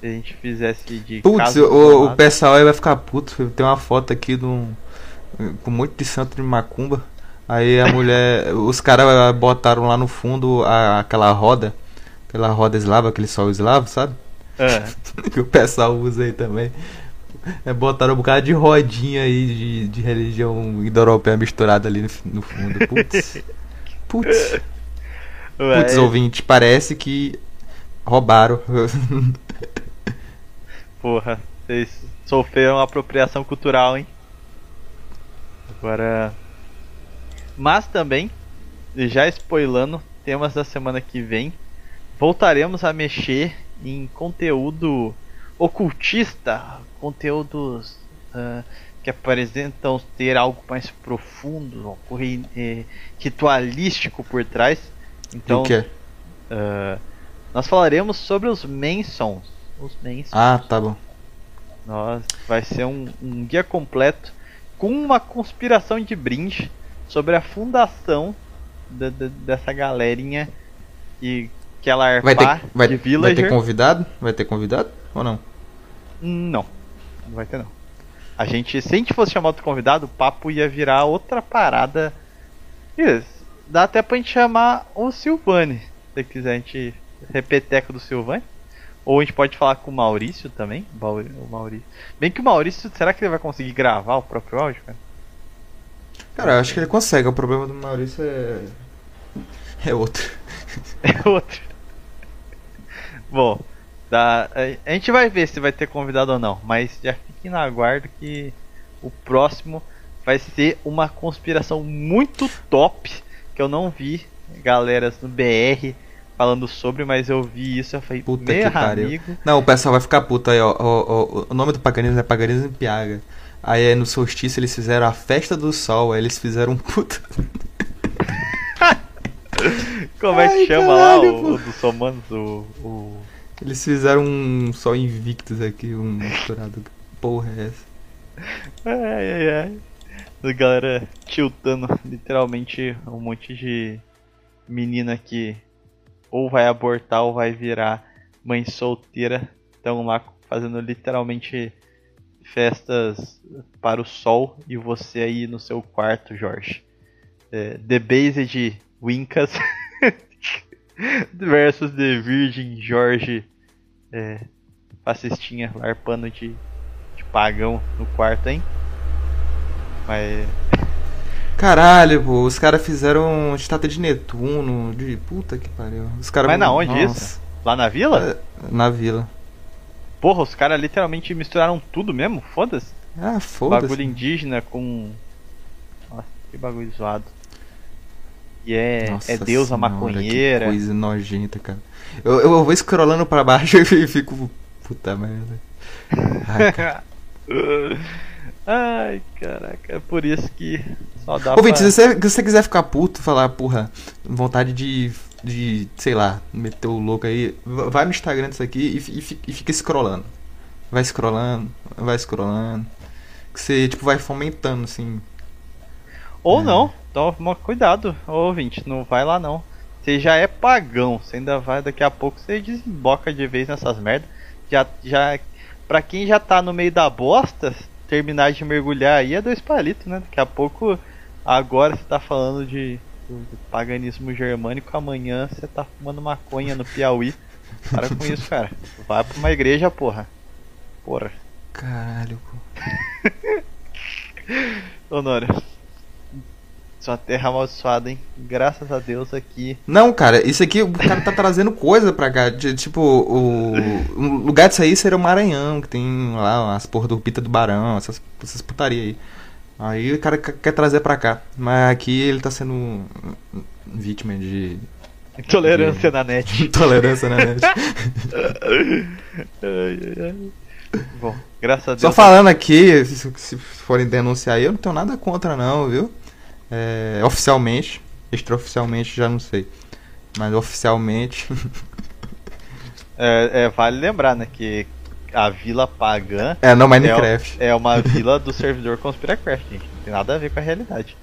Se a gente fizesse de Putz, o, o pessoal aí vai ficar puto. Tem uma foto aqui de um. Com um monte de santo de macumba. Aí a mulher. os caras botaram lá no fundo a- aquela roda. Aquela roda eslava, aquele sol eslavo, sabe? É. que o pessoal usa aí também. É, botaram um bocado de rodinha aí de, de religião indo-europeia misturada ali no, no fundo. Putz. Putz. Ué, Putz, ouvinte, parece que roubaram. Porra, vocês sofreram apropriação cultural, hein? Agora. Mas também, já spoilando, temas da semana que vem, voltaremos a mexer em conteúdo ocultista, conteúdos ah, que apresentam ter algo mais profundo, eh, ritualístico por trás. Então, o que é? ah, nós falaremos sobre os Mansons. Os Mansons. Ah, tá bom. Nós, vai ser um, um guia completo com uma conspiração de brinde sobre a fundação da- da- dessa galerinha e que ela Vai ter, vai, de vai ter Villager. convidado? Vai ter convidado ou não? Não, não vai ter não. A gente, se a gente fosse chamar outro convidado, o papo ia virar outra parada. Isso, dá até pra gente chamar o Silvani, se quiser a gente repeteco do Silvani. Ou a gente pode falar com o Maurício também. O Maurício. Bem que o Maurício, será que ele vai conseguir gravar o próprio áudio, cara? Cara, eu acho que ele consegue. O problema do Maurício é. É outro. É outro. Bom, dá, a- gente vai ver se vai ter convidado ou não, mas já fiquem na aguardo que o próximo vai ser uma conspiração muito top que eu não vi galeras no BR falando sobre, mas eu vi isso e eu falei, Puta que pariu. amigo, Não, o pessoal vai ficar puto aí, ó. ó, ó, o nome do paganismo é paganismo Piaga. Aí no solstício eles fizeram a festa do sol, aí eles fizeram um puta. como é que Ai, chama caralho, lá o, o dos somanos, o, o Eles fizeram um sol invictus aqui, um misturado. Porra, é essa? Ai, ai, ai. A galera tiltando literalmente um monte de menina que ou vai abortar ou vai virar mãe solteira. Estão lá fazendo literalmente festas para o sol e você aí no seu quarto, Jorge. é, The Based Wincas versus The Virgin Jorge é, fascistinha larpando de, de pagão no quarto, hein? Mas. Caralho, pô, os caras fizeram estátua de Netuno, de puta que pariu. Os cara, Mas na onde Nossa. isso? Lá na vila? É, Na vila. Porra, os caras literalmente misturaram tudo mesmo? Foda-se. Ah, foda-se. Bagulho indígena com. Nossa, que bagulho zoado. E é, Nossa é deusa senhora, maconheira. Que coisa nojenta, cara. Eu, eu vou scrollando pra baixo e fico. Puta merda. Ai, cara. Ai, caraca, é por isso que só dá Ô, Vinte, pra... se você, se você quiser ficar puto, falar, porra, vontade de, de, sei lá, meter o louco aí, vai no Instagram disso aqui e, e, e fica scrollando. Vai scrollando, vai scrollando. Que você, tipo, vai fomentando, assim. Ou É. não, toma cuidado, ô ouvinte, não vai lá não. Você já é pagão, você ainda vai, daqui a pouco você desemboca de vez nessas merdas. Já, já, pra quem já tá no meio da bosta, terminar de mergulhar aí é dois palitos, né? Daqui a pouco, agora você tá falando de, paganismo germânico, amanhã você tá fumando maconha no Piauí. Para com isso, cara. Vai pra uma igreja, porra. Porra. Caralho, pô. Honório. Sua terra amaldiçoada, hein? Graças a Deus aqui. Não, cara, isso aqui o cara tá trazendo coisa pra cá. de- tipo, o, o lugar disso aí seria o Maranhão, que tem lá as porra do Pita do Barão, essas, essas putaria aí. Aí o cara quer trazer pra cá. Mas aqui ele tá sendo vítima de Intolerância na net. intolerância, né? net? Ai, ai, ai. Bom, graças a Deus. Só falando aqui, se, se forem denunciar aí, eu não tenho nada contra não, viu? É, oficialmente, extraoficialmente já não sei. Mas oficialmente. É, é, vale lembrar, né, que a Vila Pagã é, não é, Minecraft. é uma vila do servidor Conspiracraft, gente. Não tem nada a ver com a realidade.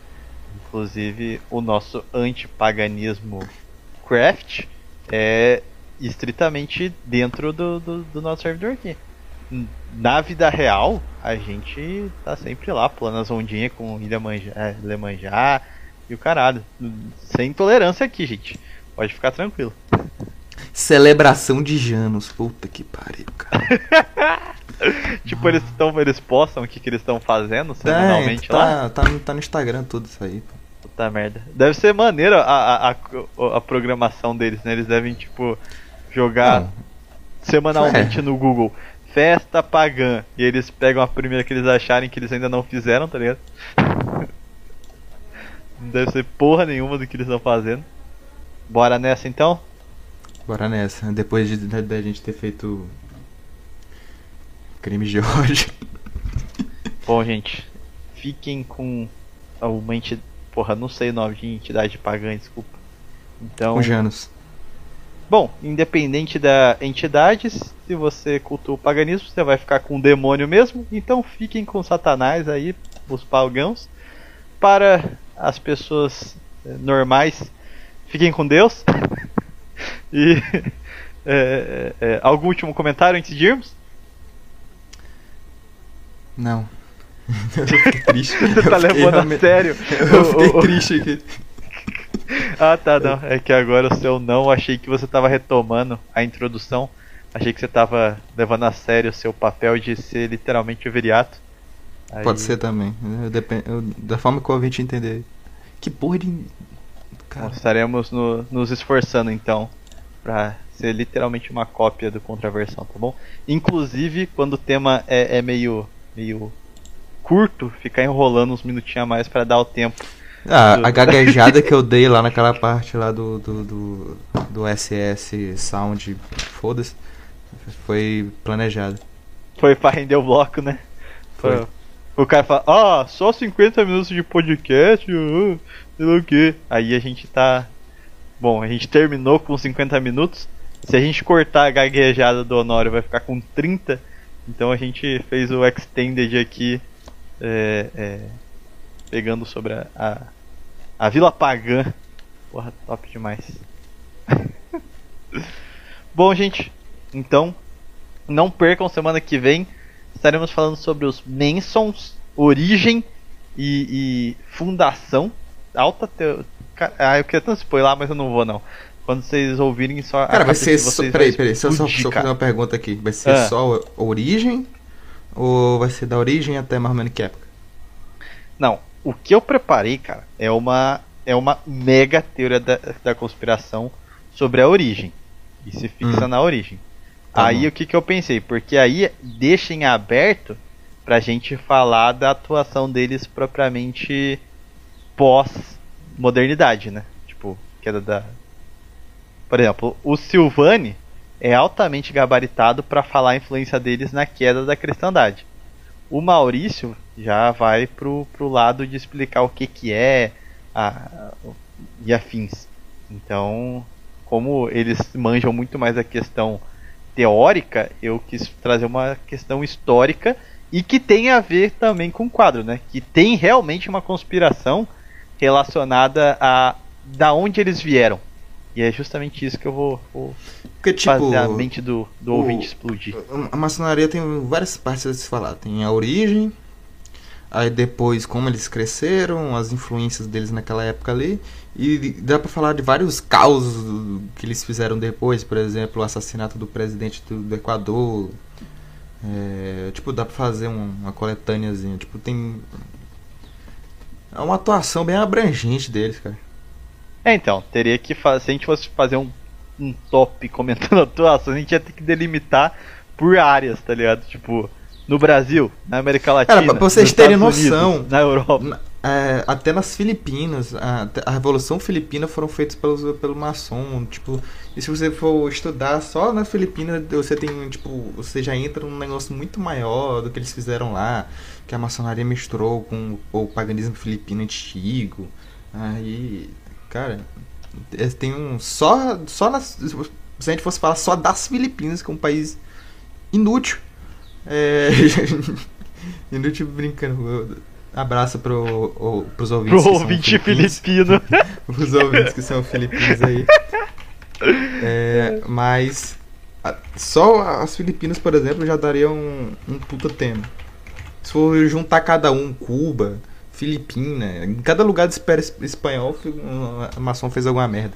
Inclusive, o nosso antipaganismo craft é estritamente dentro do, do, do nosso servidor aqui. Na vida real, a gente tá sempre lá, pulando as ondinhas com Ilha Manjá, é, Lemanjá e o caralho. Sem intolerância aqui, gente. Pode ficar tranquilo. Celebração de Janos. Puta que pariu, cara. Tipo, eles estão, eles postam o que, que eles estão fazendo semanalmente tá, lá. Tá, no- tá no Instagram tudo isso aí. pô. Puta merda. Deve ser maneiro a, a, a, a programação deles, né? Eles devem, tipo, jogar Não, semanalmente no Google Festa Pagã. E eles pegam a primeira que eles acharem que eles ainda não fizeram, tá ligado? Não deve ser porra nenhuma do que eles estão fazendo. Bora nessa então? Bora nessa. Depois de, da, da gente ter feito. Crime de ódio. Bom, gente, fiquem com uma entidade. Porra, não sei o nome de entidade pagã, desculpa. Então. Com Janos. Bom, independente da entidade, se você cultua o paganismo, você vai ficar com o demônio mesmo. Então fiquem com Satanás aí, os pagãos. Para as pessoas eh, normais, fiquem com Deus. E eh, eh, algum último comentário antes de irmos? Não. Eu fiquei triste. Você tá Eu fiquei levando a sério? Eu fiquei o- o- triste aqui. Ah, tá, não. É que agora o seu não, achei que você tava retomando a introdução. Achei que você tava levando a sério o seu papel de ser literalmente o viriato. Aí- Pode ser também. Eu depen- eu- da forma que o ouvinte entender. Que porra de. Cara. estaremos no- nos esforçando então pra ser literalmente uma cópia do Contraversão, tá bom? Inclusive, quando o tema é, é meio, meio curto, ficar enrolando uns minutinhos a mais pra dar o tempo. Ah, a gaguejada que eu dei lá naquela parte lá do, do, do, do SS Sound, foda-se, foi planejado. Foi pra render o bloco, né? Foi. Foi. O cara fala, ah, só 50 minutos de podcast, uh, sei lá o que. Aí a gente tá. Bom, a gente terminou com 50 minutos. Se a gente cortar a gaguejada do Honório, vai ficar com 30. Então a gente fez o extended aqui, é, é, pegando sobre a, a, a Vila Pagã. Porra, top demais. Bom, gente, então não percam semana que vem. Estaremos falando sobre os Mansons, origem e, e fundação alta. Te... Ah, eu queria tanto spoiler, mas eu não vou não. Quando vocês ouvirem só. Cara, vai ser só. Peraí, peraí, só, só, só fazer uma pergunta aqui. Vai ser ah. só origem? Ou vai ser da origem até mais ou menos que época? Não, o que eu preparei, cara, é uma, é uma mega teoria da, da conspiração sobre a origem. E se fixa hum. na origem. Tá aí bom. o que, que eu pensei? Porque aí deixa em aberto pra gente falar da atuação deles propriamente pós-modernidade, né? Tipo, queda da. Por exemplo, o Silvani é altamente gabaritado para falar a influência deles na queda da cristandade. O Maurício já vai pro, pro lado de explicar o que, que é a, e afins. Então, como eles manjam muito mais a questão teórica, eu quis trazer uma questão histórica e que tem a ver também com o quadro, né? Que tem realmente uma conspiração relacionada a da onde eles vieram. E é justamente isso que eu vou, vou Porque, tipo, fazer a mente do, do o, ouvinte explodir. A maçonaria tem várias partes a se falar. Tem a origem, aí depois como eles cresceram, as influências deles naquela época ali. E dá pra falar de vários causos que eles fizeram depois, por exemplo, o assassinato do presidente do, do Equador, é, tipo, dá pra fazer um, uma coletâneazinha. Tipo, tem. É uma atuação bem abrangente deles, cara. É, então, teria que fazer. Se a gente fosse fazer um, um top comentando a atuação, a gente ia ter que delimitar por áreas, tá ligado? Tipo, no Brasil, na América Latina. Cara, pra vocês terem noção. Unidos, na Europa. É, até nas Filipinas, a, a Revolução Filipina foram feitas pelos, pelo maçom, tipo, e se você for estudar só nas Filipinas, você tem, tipo, você já entra num negócio muito maior do que eles fizeram lá, que a maçonaria misturou com o paganismo filipino antigo. Aí, cara, tem um só só nas, se a gente fosse falar só das Filipinas, que é um país inútil. É, inútil brincando. Abraço pro, o, pros ouvintes. Pro ouvinte filipino. pros ouvintes que são filipinos aí. É, mas a, só as Filipinas, por exemplo, já dariam um, um puta tema. Se for juntar cada um, Cuba, Filipina, em cada lugar de espera espanhol, a maçom fez alguma merda.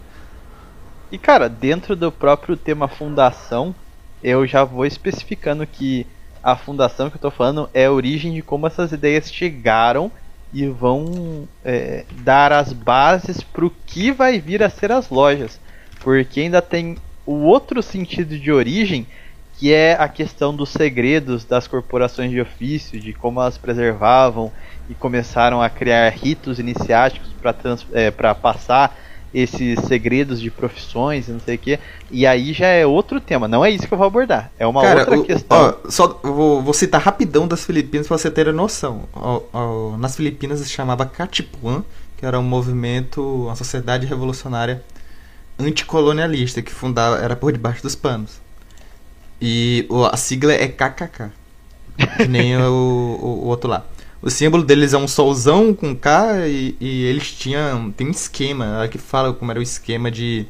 E cara, dentro do próprio tema fundação, eu já vou especificando que a fundação que eu tô falando é a origem de como essas ideias chegaram e vão é, dar as bases para o que vai vir a ser as lojas. Porque ainda tem o outro sentido de origem, que é a questão dos segredos das corporações de ofício, de como elas preservavam e começaram a criar ritos iniciáticos para é, passar esses segredos de profissões e não sei o que. E aí já é outro tema, não é isso que eu vou abordar. É uma Cara, outra o, questão. Ó, só vou, vou, citar rapidão das Filipinas para você ter a noção. Ó, ó, nas Filipinas se chamava Katipuan, que era um movimento, uma sociedade revolucionária anticolonialista que fundava era por debaixo dos panos. E a sigla é KKK. Que nem o, o, o outro lá. O símbolo deles é um solzão com K e, e eles tinham. Tem um esquema, ela que fala como era o esquema de,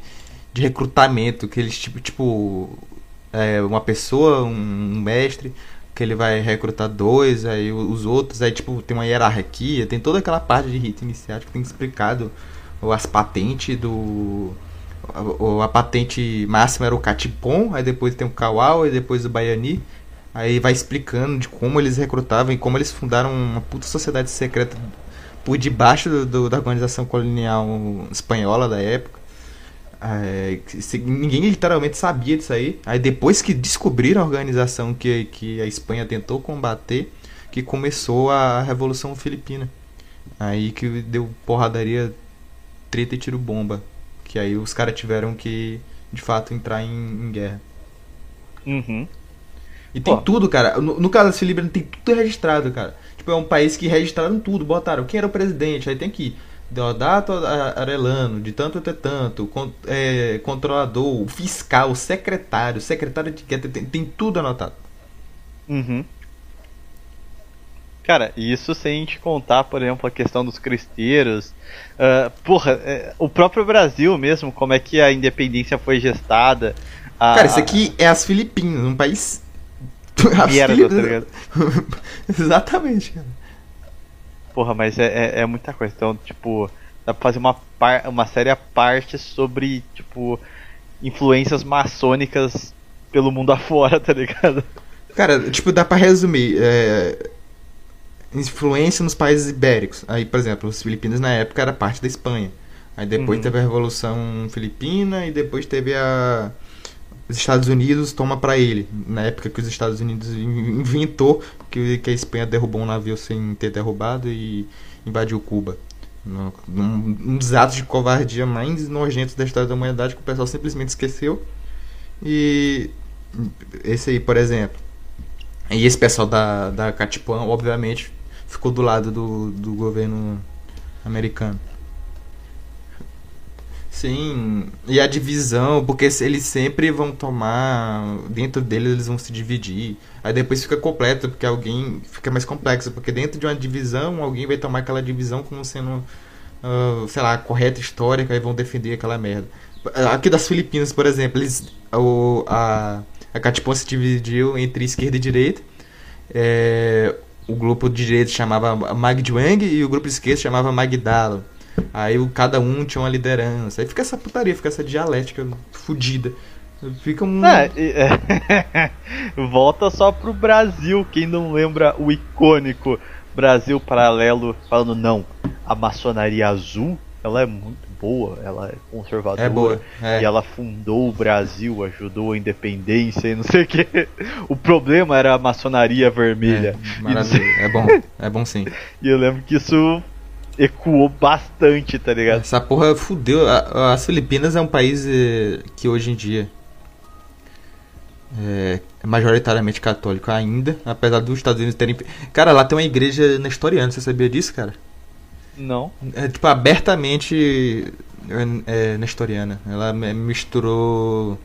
de recrutamento, que eles tipo, tipo é, uma pessoa, um, um, mestre, que ele vai recrutar dois, aí os outros, aí tipo, tem uma hierarquia, tem toda aquela parte de rito iniciático que tem explicado as patentes do. A, a patente máxima era o Catipom, aí depois tem o Kawau, e depois o Baiani. Aí vai explicando de como eles recrutavam e como eles fundaram uma puta sociedade secreta por debaixo do, do, da organização colonial espanhola da época. É, ninguém literalmente sabia disso aí. Aí depois que descobriram a organização que, que a Espanha tentou combater, que começou a Revolução Filipina. Aí que deu porradaria, treta e tiro bomba. Que aí os caras tiveram que, de fato, entrar em, em guerra. Uhum. E tem Pô. tudo, cara. No, no caso da Filipinas tem tudo registrado, cara. Tipo, é um país que registraram tudo, botaram quem era o presidente, aí tem aqui. Deodato Arelano, de tanto até tanto, con, é, controlador, fiscal, secretário, secretário de etiqueta, tem, tem tudo anotado. Uhum. Cara, isso sem a gente contar, por exemplo, a questão dos cristeiros. Uh, porra, é, o próprio Brasil mesmo, como é que a independência foi gestada. A, Cara, isso aqui é as Filipinas, um país Merda, tá ligado? Exatamente, cara. Porra, mas é, é, é, muita coisa. Então, tipo, Dá pra fazer uma, par, uma série à parte sobre, tipo, influências maçônicas pelo mundo afora, tá ligado? Cara, tipo, dá pra resumir. É... Influência nos países ibéricos. Aí, por exemplo, os Filipinas na época era parte da Espanha. Aí depois Uhum. teve a Revolução Filipina e depois teve a. Os Estados Unidos toma pra ele. Na época que os Estados Unidos in- inventou que, que a Espanha derrubou um navio sem ter derrubado e invadiu Cuba. Um, um dos atos de covardia mais nojentos da história da humanidade que o pessoal simplesmente esqueceu. E esse aí, por exemplo. E esse pessoal da, da Catipuã, obviamente, ficou do lado do, do governo americano. Sim, e a divisão, porque eles sempre vão tomar. Dentro deles eles vão se dividir. Aí depois fica completo, porque alguém. Fica mais complexo, porque dentro de uma divisão, alguém vai tomar aquela divisão como sendo. ah, sei lá, correta histórica e vão defender aquela merda. Aqui das Filipinas, por exemplo, eles. O, a, a Catipuã se dividiu entre esquerda e direita. É, o grupo de direita chamava Magdwang e o grupo de esquerda chamava Magdalo. Aí o- cada um tinha uma liderança. Aí fica essa putaria, fica essa dialética fudida. Fica um. É, é. Volta só pro Brasil, quem não lembra o icônico Brasil Paralelo falando não, a maçonaria azul, ela é muito boa, ela é conservadora. É boa, é. E ela fundou o Brasil, ajudou a independência e não sei o que. O problema era a maçonaria vermelha. É, maravilha. É bom, é bom sim. E eu lembro que isso ecoou bastante, tá ligado? Essa porra fudeu. As Filipinas é um país eh, que hoje em dia é majoritariamente católico ainda, apesar dos Estados Unidos terem. Cara, lá tem uma igreja nestoriana, você sabia disso, cara? Não. É tipo abertamente é, é, nestoriana. Ela misturou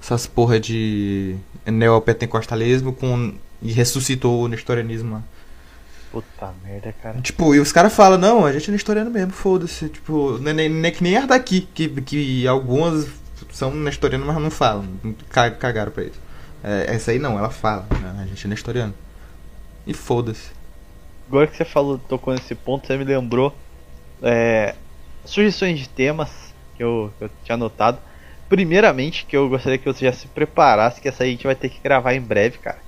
essas porra de neopentecostalismo com e ressuscitou o nestorianismo lá. Puta merda, cara. Tipo, e os caras falam, não, a gente é nestoriano mesmo, foda-se. Tipo, não é nem, nem que nem as daqui, que, que algumas são nestorianos, mas não falam. Ca- Cagaram pra isso. É, essa aí não, ela fala, né, a gente é nestoriano. E foda-se. Agora que você falou, tocou nesse ponto, você me lembrou é, sugestões de temas que eu, que eu tinha anotado. Primeiramente, que eu gostaria que você já se preparasse, que essa aí a gente vai ter que gravar em breve, cara.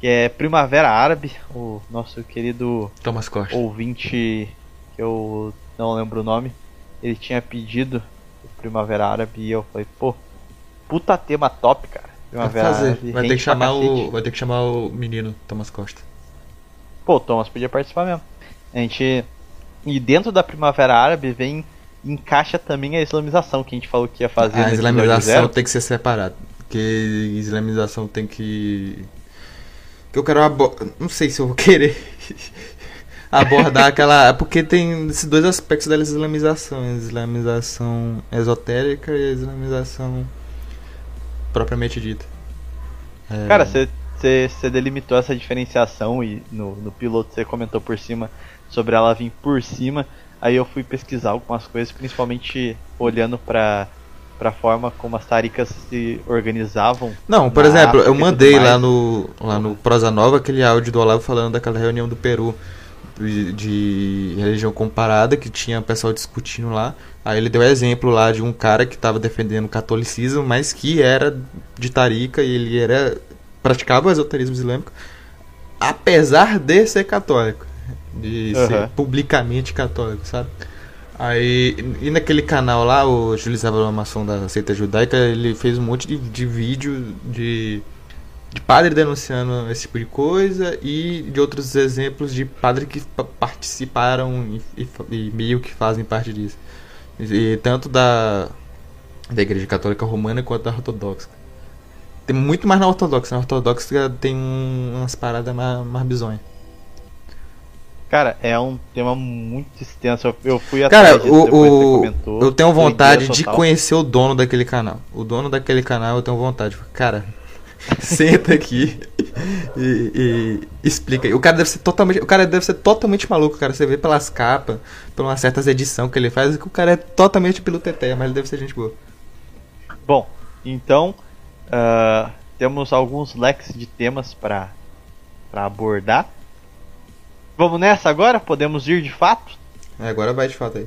Que é Primavera Árabe, o nosso querido Thomas Costa. ouvinte, que eu não lembro o nome, ele tinha pedido Primavera Árabe e eu falei, pô, puta tema top, cara. Vai Primavera fazer. Árabe, Vai ter, que chamar o, vai ter que chamar o menino Thomas Costa. Pô, o Thomas podia participar mesmo. A gente. E dentro da Primavera Árabe vem. Encaixa também a islamização que a gente falou que ia fazer. A islamização tem que ser separada. Porque islamização tem que. Que eu quero abordar. Não sei se eu vou querer abordar aquela. Porque tem esses dois aspectos da islamização: a islamização esotérica e a islamização propriamente dita. É, Cara, você delimitou essa diferenciação e no, no piloto você comentou por cima sobre ela vir por cima. Aí eu fui pesquisar algumas coisas, principalmente olhando pra, pra forma como as taricas se organizavam. Não, por exemplo, África eu mandei lá no, lá no Prosa Nova aquele áudio do Olavo falando daquela reunião do Peru de, de religião comparada que tinha o pessoal discutindo lá. Aí ele deu exemplo lá de um cara que estava defendendo o catolicismo, mas que era de Tarica e ele era praticava o esoterismo islâmico, apesar de ser católico, de ser Aham. publicamente católico, sabe? Aí, e naquele canal lá, o Júlio Zavalão Maçom da seita judaica, ele fez um monte de, de vídeo de, de padre denunciando esse tipo de coisa e de outros exemplos de padre que pa- participaram e, e e meio que fazem parte disso. E, tanto da, da Igreja Católica Romana quanto da Ortodoxa. Tem muito mais na Ortodoxa. Na Ortodoxa tem um- umas paradas mais, mais bizonhas. Cara, é um tema muito extenso. Eu, eu fui Cara, atrás você o, o, eu tenho vontade de conhecer o dono daquele canal. O dono daquele canal eu tenho vontade. Cara, senta aqui e, e explica. aí. O cara deve ser totalmente, o cara deve ser totalmente maluco, cara. Você vê pelas capas, umas certas edições que ele faz, que o cara é totalmente pelo teté, mas ele deve ser gente boa. Bom, então ah, temos alguns leques de temas para para abordar. Vamos nessa agora? Podemos ir de fato? É, Agora vai de fato aí.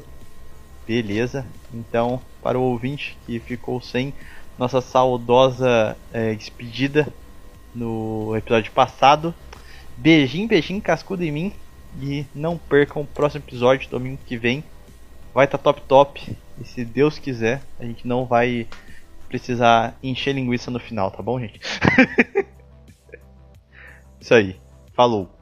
Beleza. Então, para o ouvinte que ficou sem nossa saudosa é, despedida no episódio passado, beijinho, beijinho, cascudo em mim. E não percam o próximo episódio, domingo que vem. Vai estar tá top top. E se Deus quiser, a gente não vai precisar encher linguiça no final, tá bom, gente? Isso aí. Falou.